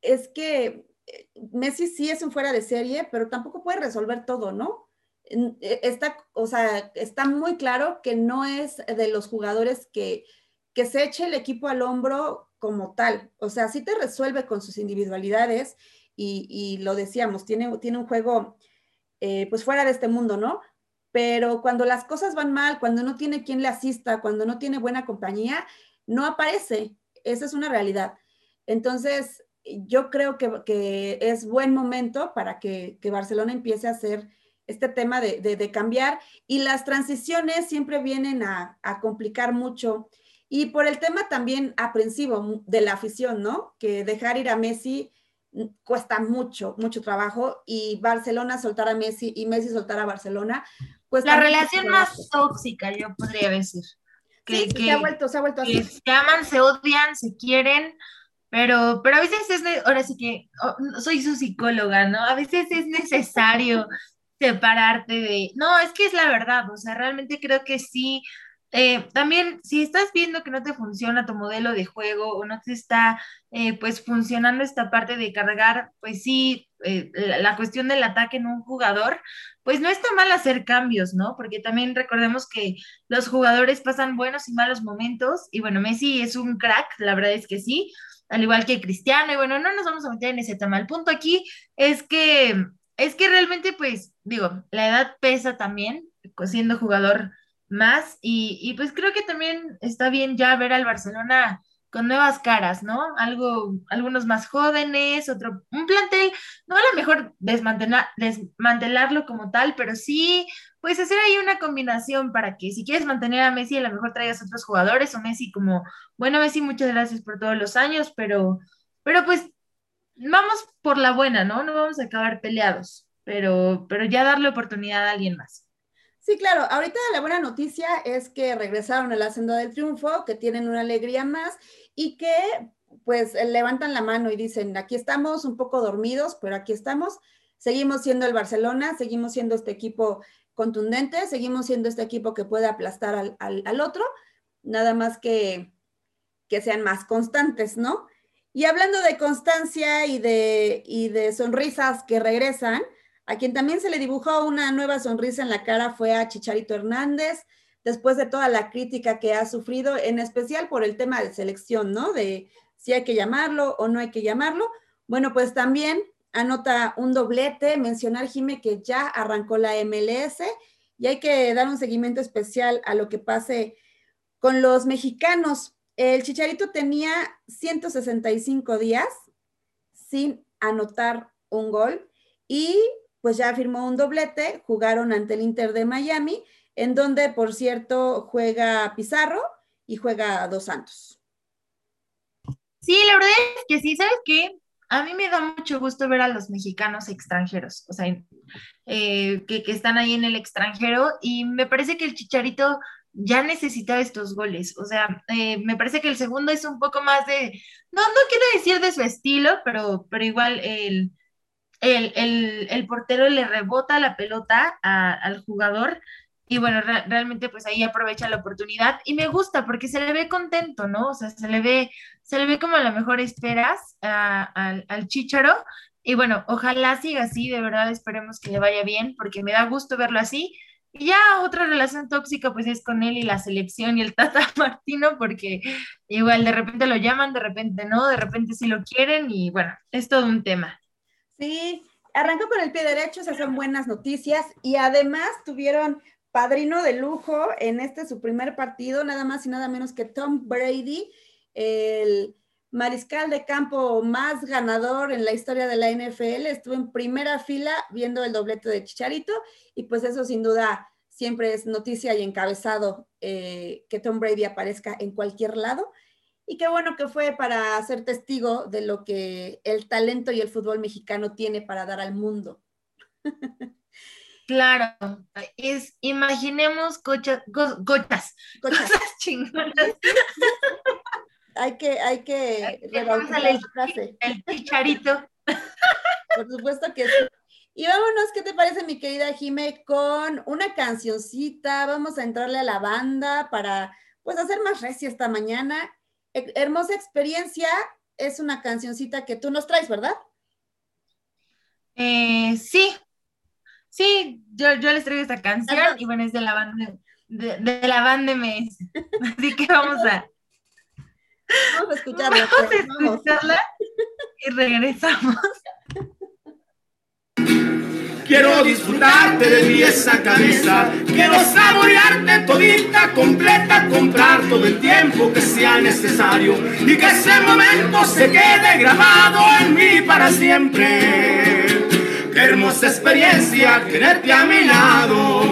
es que eh, Messi sí es un fuera de serie, pero tampoco puede resolver todo, ¿no? Eh, Está, o sea, está muy claro que no es de los jugadores que, que se eche el equipo al hombro como tal. O sea, sí te resuelve con sus individualidades y, y lo decíamos, tiene, tiene un juego eh, pues fuera de este mundo, ¿no? Pero cuando las cosas van mal, cuando no tiene quien le asista, cuando no tiene buena compañía, no aparece. Esa es una realidad. Entonces, yo creo que, que es buen momento para que, que, Barcelona empiece a hacer este tema de, de, de cambiar y las transiciones siempre vienen a, a, complicar mucho y por el tema también aprensivo de la afición, ¿no? Que dejar ir a Messi cuesta mucho, mucho trabajo y Barcelona soltar a Messi y Messi soltar a Barcelona, pues... La relación más tóxica, yo podría decir. Que, sí, que, se ha vuelto, se ha vuelto así. Se aman, se odian, se quieren, pero, pero a veces es, ahora sí que oh, soy su psicóloga, ¿no? A veces es necesario separarte de, no, es que es la verdad, o sea, realmente creo que sí. Eh, también, si estás viendo que no te funciona tu modelo de juego o no te está, eh, pues, funcionando esta parte de cargar, pues sí, eh, la, la, cuestión del ataque en un jugador, pues no está mal hacer cambios, ¿no? Porque también recordemos que los jugadores pasan buenos y malos momentos, y bueno, Messi es un crack, la verdad es que sí, al igual que Cristiano, y bueno, no nos vamos a meter en ese tema. El punto aquí es que, es que realmente, pues, digo, la edad pesa también, siendo jugador más, y, y pues creo que también está bien ya ver al Barcelona con nuevas caras, ¿no? Algo, algunos más jóvenes, otro, un plantel, no a lo mejor desmantelar, desmantelarlo como tal, pero sí, pues hacer ahí una combinación para que si quieres mantener a Messi, a lo mejor traigas otros jugadores, o Messi como, bueno, Messi, muchas gracias por todos los años, pero, pero pues vamos por la buena, ¿no? No vamos a acabar peleados, pero, pero ya darle oportunidad a alguien más. Sí, claro. Ahorita la buena noticia es que regresaron a la senda del triunfo, que tienen una alegría más y que pues levantan la mano y dicen, aquí estamos un poco dormidos, pero aquí estamos, seguimos siendo el Barcelona, seguimos siendo este equipo contundente, seguimos siendo este equipo que puede aplastar al, al, al otro, nada más que, que sean más constantes, ¿no? Y hablando de constancia y de, y de sonrisas que regresan, a quien también se le dibujó una nueva sonrisa en la cara fue a Chicharito Hernández, después de toda la crítica que ha sufrido, en especial por el tema de selección, ¿no? De si hay que llamarlo o no hay que llamarlo. Bueno, pues también anota un doblete, mencionar, Jime, que ya arrancó la MLS y hay que dar un seguimiento especial a lo que pase con los mexicanos. El Chicharito tenía 165 días sin anotar un gol y pues ya firmó un doblete, jugaron ante el Inter de Miami en donde, por cierto, juega Pizarro y juega Dos Santos. Sí, la verdad es que sí, ¿sabes qué? A mí me da mucho gusto ver a los mexicanos extranjeros, o sea, eh, que, que, están ahí en el extranjero y me parece que el Chicharito ya necesitaba estos goles, o sea, eh, me parece que el segundo es un poco más de, no, no quiero decir de su estilo, pero, pero igual el, el, el, el portero le rebota la pelota a, al jugador y bueno, re realmente pues ahí aprovecha la oportunidad y me gusta porque se le ve contento, ¿no? O sea, se le ve, se le ve como a lo mejor esperas al, al Chicharo y bueno, ojalá siga así, de verdad esperemos que le vaya bien porque me da gusto verlo así. Y ya otra relación tóxica pues es con él y la selección y el Tata Martino porque igual de repente lo llaman, de repente no, de repente sí lo quieren y bueno, es todo un tema. Sí, arrancó con el pie derecho, esas son buenas noticias y además tuvieron padrino de lujo en este su primer partido, nada más y nada menos que Tom Brady, el mariscal de campo más ganador en la historia de la NFL, estuvo en primera fila viendo el doblete de Chicharito y pues eso sin duda siempre es noticia y encabezado eh, que Tom Brady aparezca en cualquier lado. Y qué bueno que fue para ser testigo de lo que el talento y el fútbol mexicano tiene para dar al mundo. Claro, es, imaginemos cocha, go, gochas, Cochas. cosas chingonas. Hay que, hay que rebautizar Pásale la frase. El chicharito. Por supuesto que sí. Y vámonos, ¿qué te parece, mi querida Jime, con una cancioncita? Vamos a entrarle a la banda para, pues, hacer más recia esta mañana. He- hermosa experiencia es una cancioncita que tú nos traes, ¿verdad? Eh, sí, sí, yo, yo les traigo esta canción Ajá. y bueno, es de la banda de, de la banda MS. Así que vamos a, Vamos a escucharla. vamos pues, a vamos. escucharla y regresamos. Quiero disfrutarte de pies a cabeza. Quiero saborearte todita, completa, comprar todo el tiempo que sea necesario. Y que ese momento se quede grabado en mí para siempre. Qué hermosa experiencia tenerte a mi lado.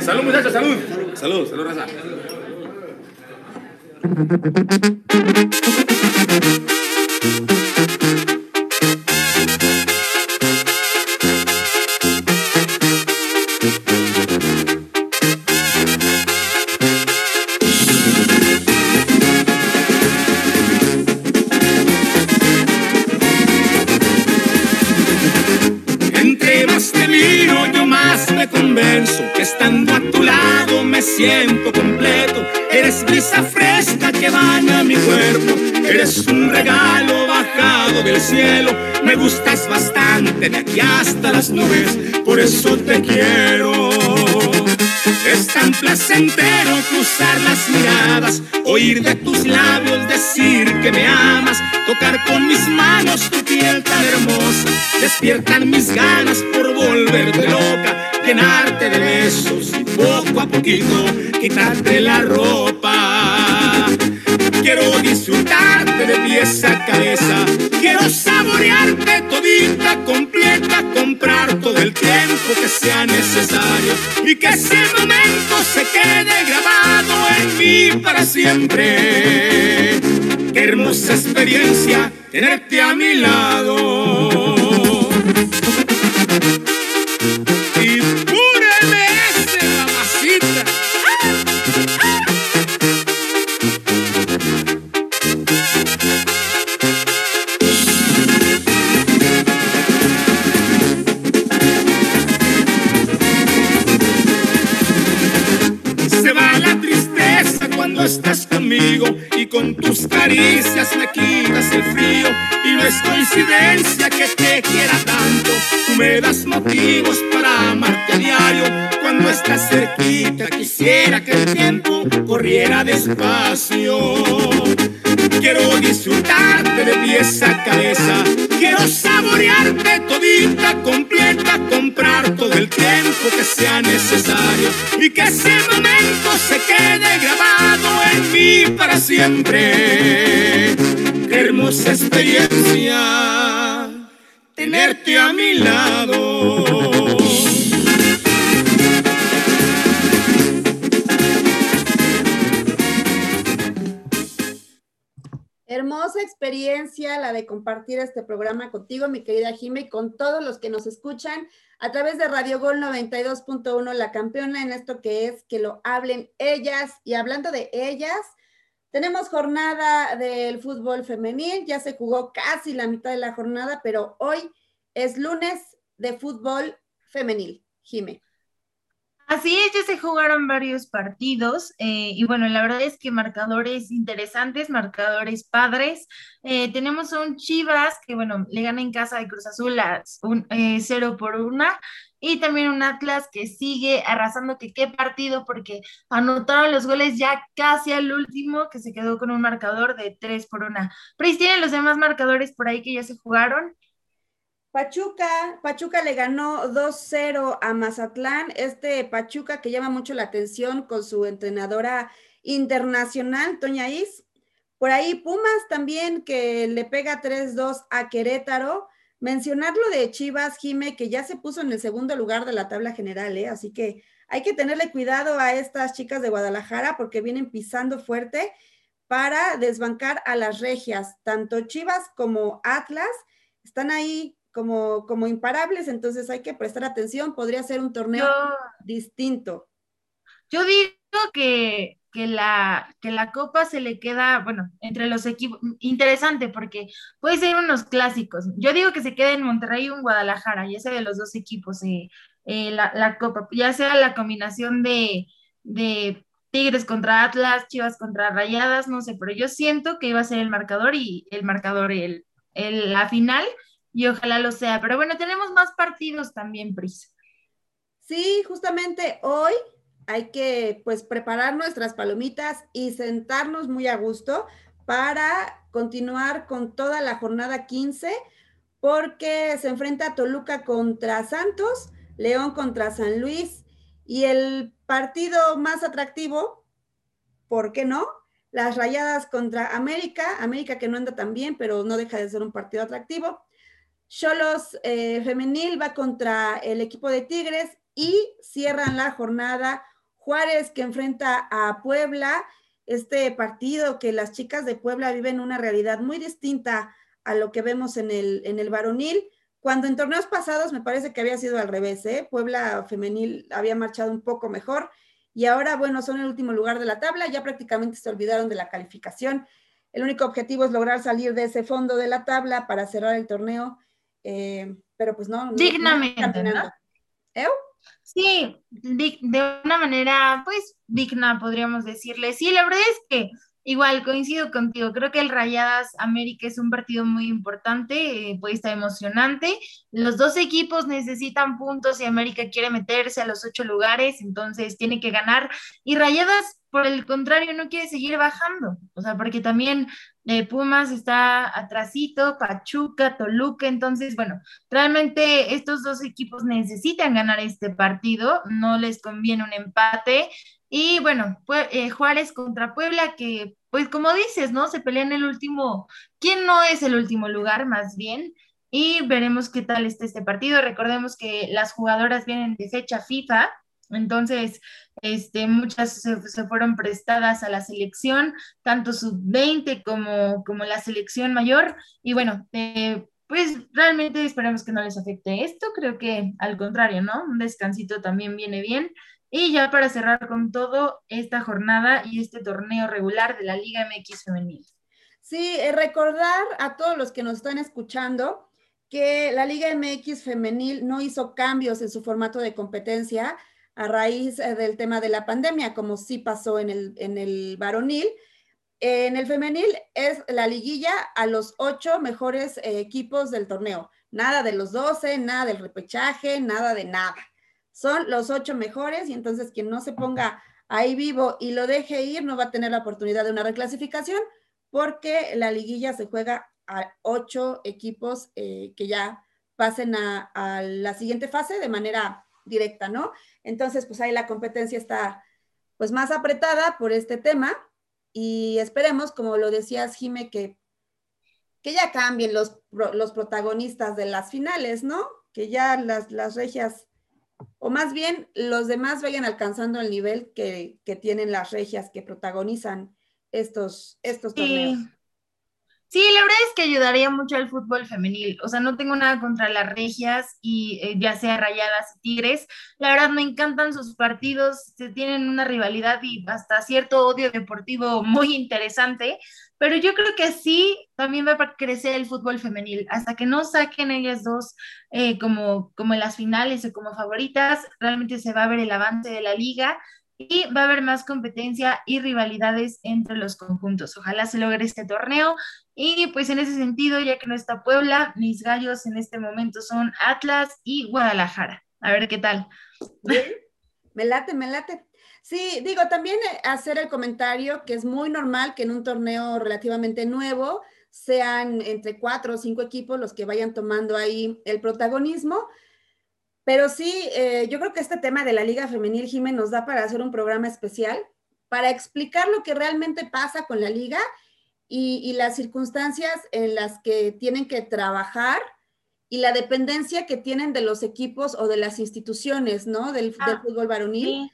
Salud, muchachos, salud. Salud, salud, raza. Entre más te miro, yo más me convenzo que estando a tu lado me siento completo. Eres brisa que mi cuerpo. Eres un regalo bajado del cielo. Me gustas bastante de aquí hasta las nubes. Por eso te quiero. Es tan placentero cruzar las miradas, oír de tus labios decir que me amas, tocar con mis manos tu piel tan hermosa. Despiertan mis ganas por volverte loca, llenarte de besos y poco a poquito quitarte la ropa. Quiero disfrutarte de pies a cabeza. Quiero saborearte todita, completa, comprar todo el tiempo que sea necesario y que ese momento se quede grabado en mí para siempre. Qué hermosa experiencia tenerte a mi lado. Conmigo y con tus caricias me quitas el frío. Y no es coincidencia que te quiera tanto. Tú me das motivos para amarte a diario. Cuando estás cerquita quisiera que el tiempo corriera despacio. Quiero disfrutarte de pies a cabeza. Quiero saborearte todita, completa, comprar todo el tiempo que sea necesario. Y que ese momento se quede grabado en mí para siempre. Qué hermosa experiencia tenerte a mi lado. Hermosa experiencia la de compartir este programa contigo, mi querida Jime, y con todos los que nos escuchan a través de Radio Gol 92.1, la campeona en esto que es que lo hablen ellas. Y hablando de ellas, tenemos jornada del fútbol femenil, ya se jugó casi la mitad de la jornada, pero hoy es lunes de fútbol femenil. Jime. Así es, ya se jugaron varios partidos eh, y bueno, la verdad es que marcadores interesantes, marcadores padres. Eh, tenemos un Chivas que bueno, le gana en casa de Cruz Azul a un, eh, 0 por una y también un Atlas que sigue arrasando, que qué partido porque anotaron los goles ya casi al último, que se quedó con un marcador de 3 por una. Pero tienen los demás marcadores por ahí que ya se jugaron. Pachuca, Pachuca le ganó 2-0 a Mazatlán. Este Pachuca que llama mucho la atención con su entrenadora internacional, Toña Is. Por ahí Pumas también que le pega 3-2 a Querétaro. Mencionar lo de Chivas, Jime, que ya se puso en el segundo lugar de la tabla general, ¿eh? así que hay que tenerle cuidado a estas chicas de Guadalajara porque vienen pisando fuerte para desbancar a las regias. Tanto Chivas como Atlas están ahí como, como imparables, entonces hay que prestar atención, podría ser un torneo Yo, distinto. yo digo que, que la, que la copa se le queda, bueno, entre los equipos, interesante porque puede ser unos clásicos. Yo digo que se quede en Monterrey o en Guadalajara, ya sea de los dos equipos, eh, eh, la, la copa, ya sea la combinación de, de Tigres contra Atlas, Chivas contra Rayadas, no sé, pero yo siento que iba a ser el marcador y el marcador, el, el, la final, y ojalá lo sea. Pero bueno, tenemos más partidos también, Pris. Sí, justamente hoy hay que pues preparar nuestras palomitas y sentarnos muy a gusto para continuar con toda la jornada 15 porque se enfrenta Toluca contra Santos, León contra San Luis y el partido más atractivo, ¿por qué no? Las Rayadas contra América, América que no anda tan bien, pero no deja de ser un partido atractivo. Cholos eh, femenil va contra el equipo de Tigres y cierran la jornada Juárez que enfrenta a Puebla este partido, que las chicas de Puebla viven una realidad muy distinta a lo que vemos en el, en el varonil, cuando en torneos pasados me parece que había sido al revés, ¿eh? Puebla femenil había marchado un poco mejor y ahora, bueno, son el último lugar de la tabla, ya prácticamente se olvidaron de la calificación. El único objetivo es lograr salir de ese fondo de la tabla para cerrar el torneo, eh, pero pues no. Dignamente, ¿no? Sí, de una manera, pues, digna, podríamos decirle. Sí, la verdad es que igual coincido contigo. Creo que el Rayadas América es un partido muy importante, eh, pues está emocionante. Los dos equipos necesitan puntos y América quiere meterse a los ocho lugares, entonces tiene que ganar. Y Rayadas, por el contrario, no quiere seguir bajando. O sea, porque también eh, Pumas está atrasito, Pachuca, Toluca, entonces, bueno, realmente estos dos equipos necesitan ganar este partido, no les conviene un empate. Y bueno, eh, Juárez contra Puebla, que pues como dices, ¿no? Se pelea en el último, ¿quién no es el último lugar más bien? Y veremos qué tal está este partido. Recordemos que las jugadoras vienen de fecha FIFA, entonces, este, muchas se, fueron prestadas a la selección, tanto sub-20 como, como la selección mayor. Y bueno, eh, pues realmente esperamos que no les afecte esto. Creo que al contrario, ¿no? Un descansito también viene bien. Y ya para cerrar con todo esta jornada y este torneo regular de la Liga MX Femenil. Sí, eh, recordar a todos los que nos están escuchando que la Liga MX Femenil no hizo cambios en su formato de competencia a raíz eh, del tema de la pandemia, como sí pasó en el, en el varonil. En el femenil es la liguilla a los ocho mejores eh, equipos del torneo. Nada de los doce, nada del repechaje, nada de nada. Son los ocho mejores y entonces quien no se ponga ahí vivo y lo deje ir no va a tener la oportunidad de una reclasificación porque la liguilla se juega a ocho equipos eh, que ya pasen a, a la siguiente fase de manera directa, ¿no? Entonces, pues ahí la competencia está pues más apretada por este tema y esperemos, como lo decías, Jime, que, que ya cambien los, los protagonistas de las finales, ¿no? Que ya las, las regias, o más bien los demás vayan alcanzando el nivel que, tienen las regias que protagonizan estos, estos torneos. Sí, la verdad es que ayudaría mucho al fútbol femenil. O sea, no tengo nada contra las regias y eh, ya sea rayadas y tigres. La verdad me encantan sus partidos, se tienen una rivalidad y hasta cierto odio deportivo muy interesante. Pero yo creo que sí también va a crecer el fútbol femenil. Hasta que no saquen ellas dos eh, como, como en las finales o como favoritas, realmente se va a ver el avance de la liga y va a haber más competencia y rivalidades entre los conjuntos. Ojalá se logre este torneo y pues en ese sentido, ya que no está Puebla, mis gallos en este momento son Atlas y Guadalajara. A ver qué tal. Me late, me late. Sí, digo, también eh, hacer el comentario que es muy normal que en un torneo relativamente nuevo sean entre cuatro o cinco equipos los que vayan tomando ahí el protagonismo. Pero sí, eh, yo creo que este tema de la Liga Femenil, Jiménez, nos da para hacer un programa especial para explicar lo que realmente pasa con la liga y, las circunstancias en las que tienen que trabajar y la dependencia que tienen de los equipos o de las instituciones, ¿no? Del, ah, fútbol varonil.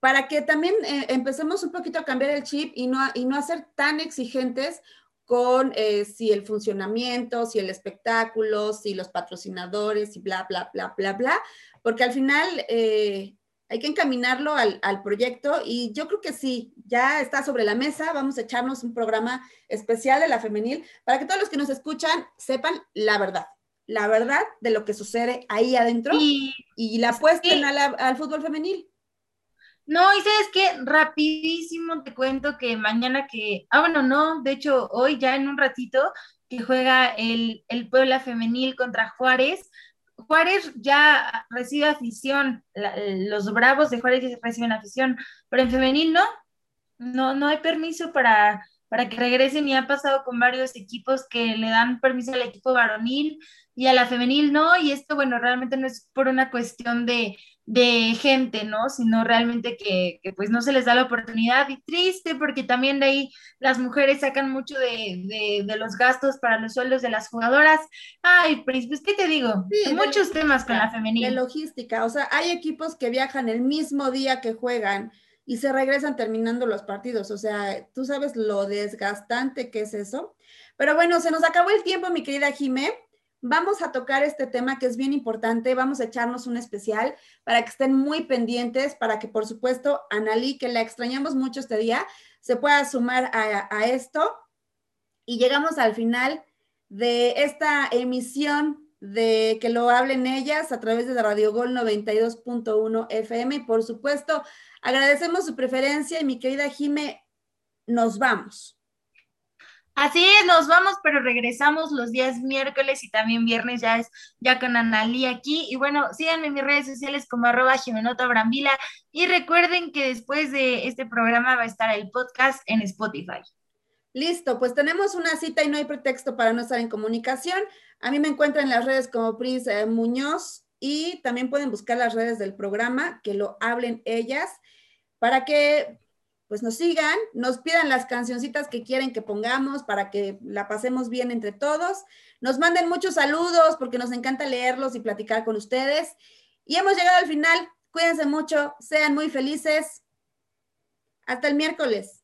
Para que también eh, empecemos un poquito a cambiar el chip y no, y no a ser tan exigentes con eh, si el funcionamiento, si el espectáculo, si los patrocinadores y bla, bla, bla, bla, bla, porque al final eh, hay que encaminarlo al, proyecto y yo creo que sí, ya está sobre la mesa, vamos a echarnos un programa especial de la femenil para que todos los que nos escuchan sepan la verdad, la verdad de lo que sucede ahí adentro y, la apuesten al fútbol femenil. No, y sabes qué, rapidísimo te cuento que mañana que, ah, bueno, no, de hecho, hoy ya en un ratito que juega el, el Puebla Femenil contra Juárez. Juárez ya recibe afición, los Bravos de Juárez reciben afición, pero en femenil no, no, no hay permiso para, para que regresen y ha pasado con varios equipos que le dan permiso al equipo varonil y a la femenil no, y esto, bueno, realmente no es por una cuestión de, de gente, ¿no? Sino realmente que, pues no se les da la oportunidad y triste porque también de ahí las mujeres sacan mucho de, los gastos para los sueldos de las jugadoras. Ay, pues, ¿qué te digo? Muchos temas con la femenina. De logística, o sea, hay equipos que viajan el mismo día que juegan y se regresan terminando los partidos. O sea, tú sabes lo desgastante que es eso. Pero bueno, se nos acabó el tiempo, mi querida Jimé. Vamos a tocar este tema que es bien importante. Vamos a echarnos un especial para que estén muy pendientes, para que por supuesto Analí, que la extrañamos mucho este día, se pueda sumar a, a esto. Y llegamos al final de esta emisión de que lo hablen ellas a través de Radio Gol 92.1 FM. Y por supuesto, agradecemos su preferencia y mi querida Jime, nos vamos. Así es, nos vamos, pero regresamos los días miércoles y también viernes ya es ya con Analí aquí. Y bueno, síganme en mis redes sociales como arroba Jimenota Brambila y recuerden que después de este programa va a estar el podcast en Spotify. Listo, pues tenemos una cita y no hay pretexto para no estar en comunicación. A mí me encuentran en las redes como Pris eh, Muñoz y también pueden buscar las redes del programa, que lo hablen ellas, para que pues nos sigan, nos pidan las cancioncitas que quieren que pongamos para que la pasemos bien entre todos. Nos manden muchos saludos porque nos encanta leerlos y platicar con ustedes. Y hemos llegado al final. Cuídense mucho, sean muy felices. Hasta el miércoles.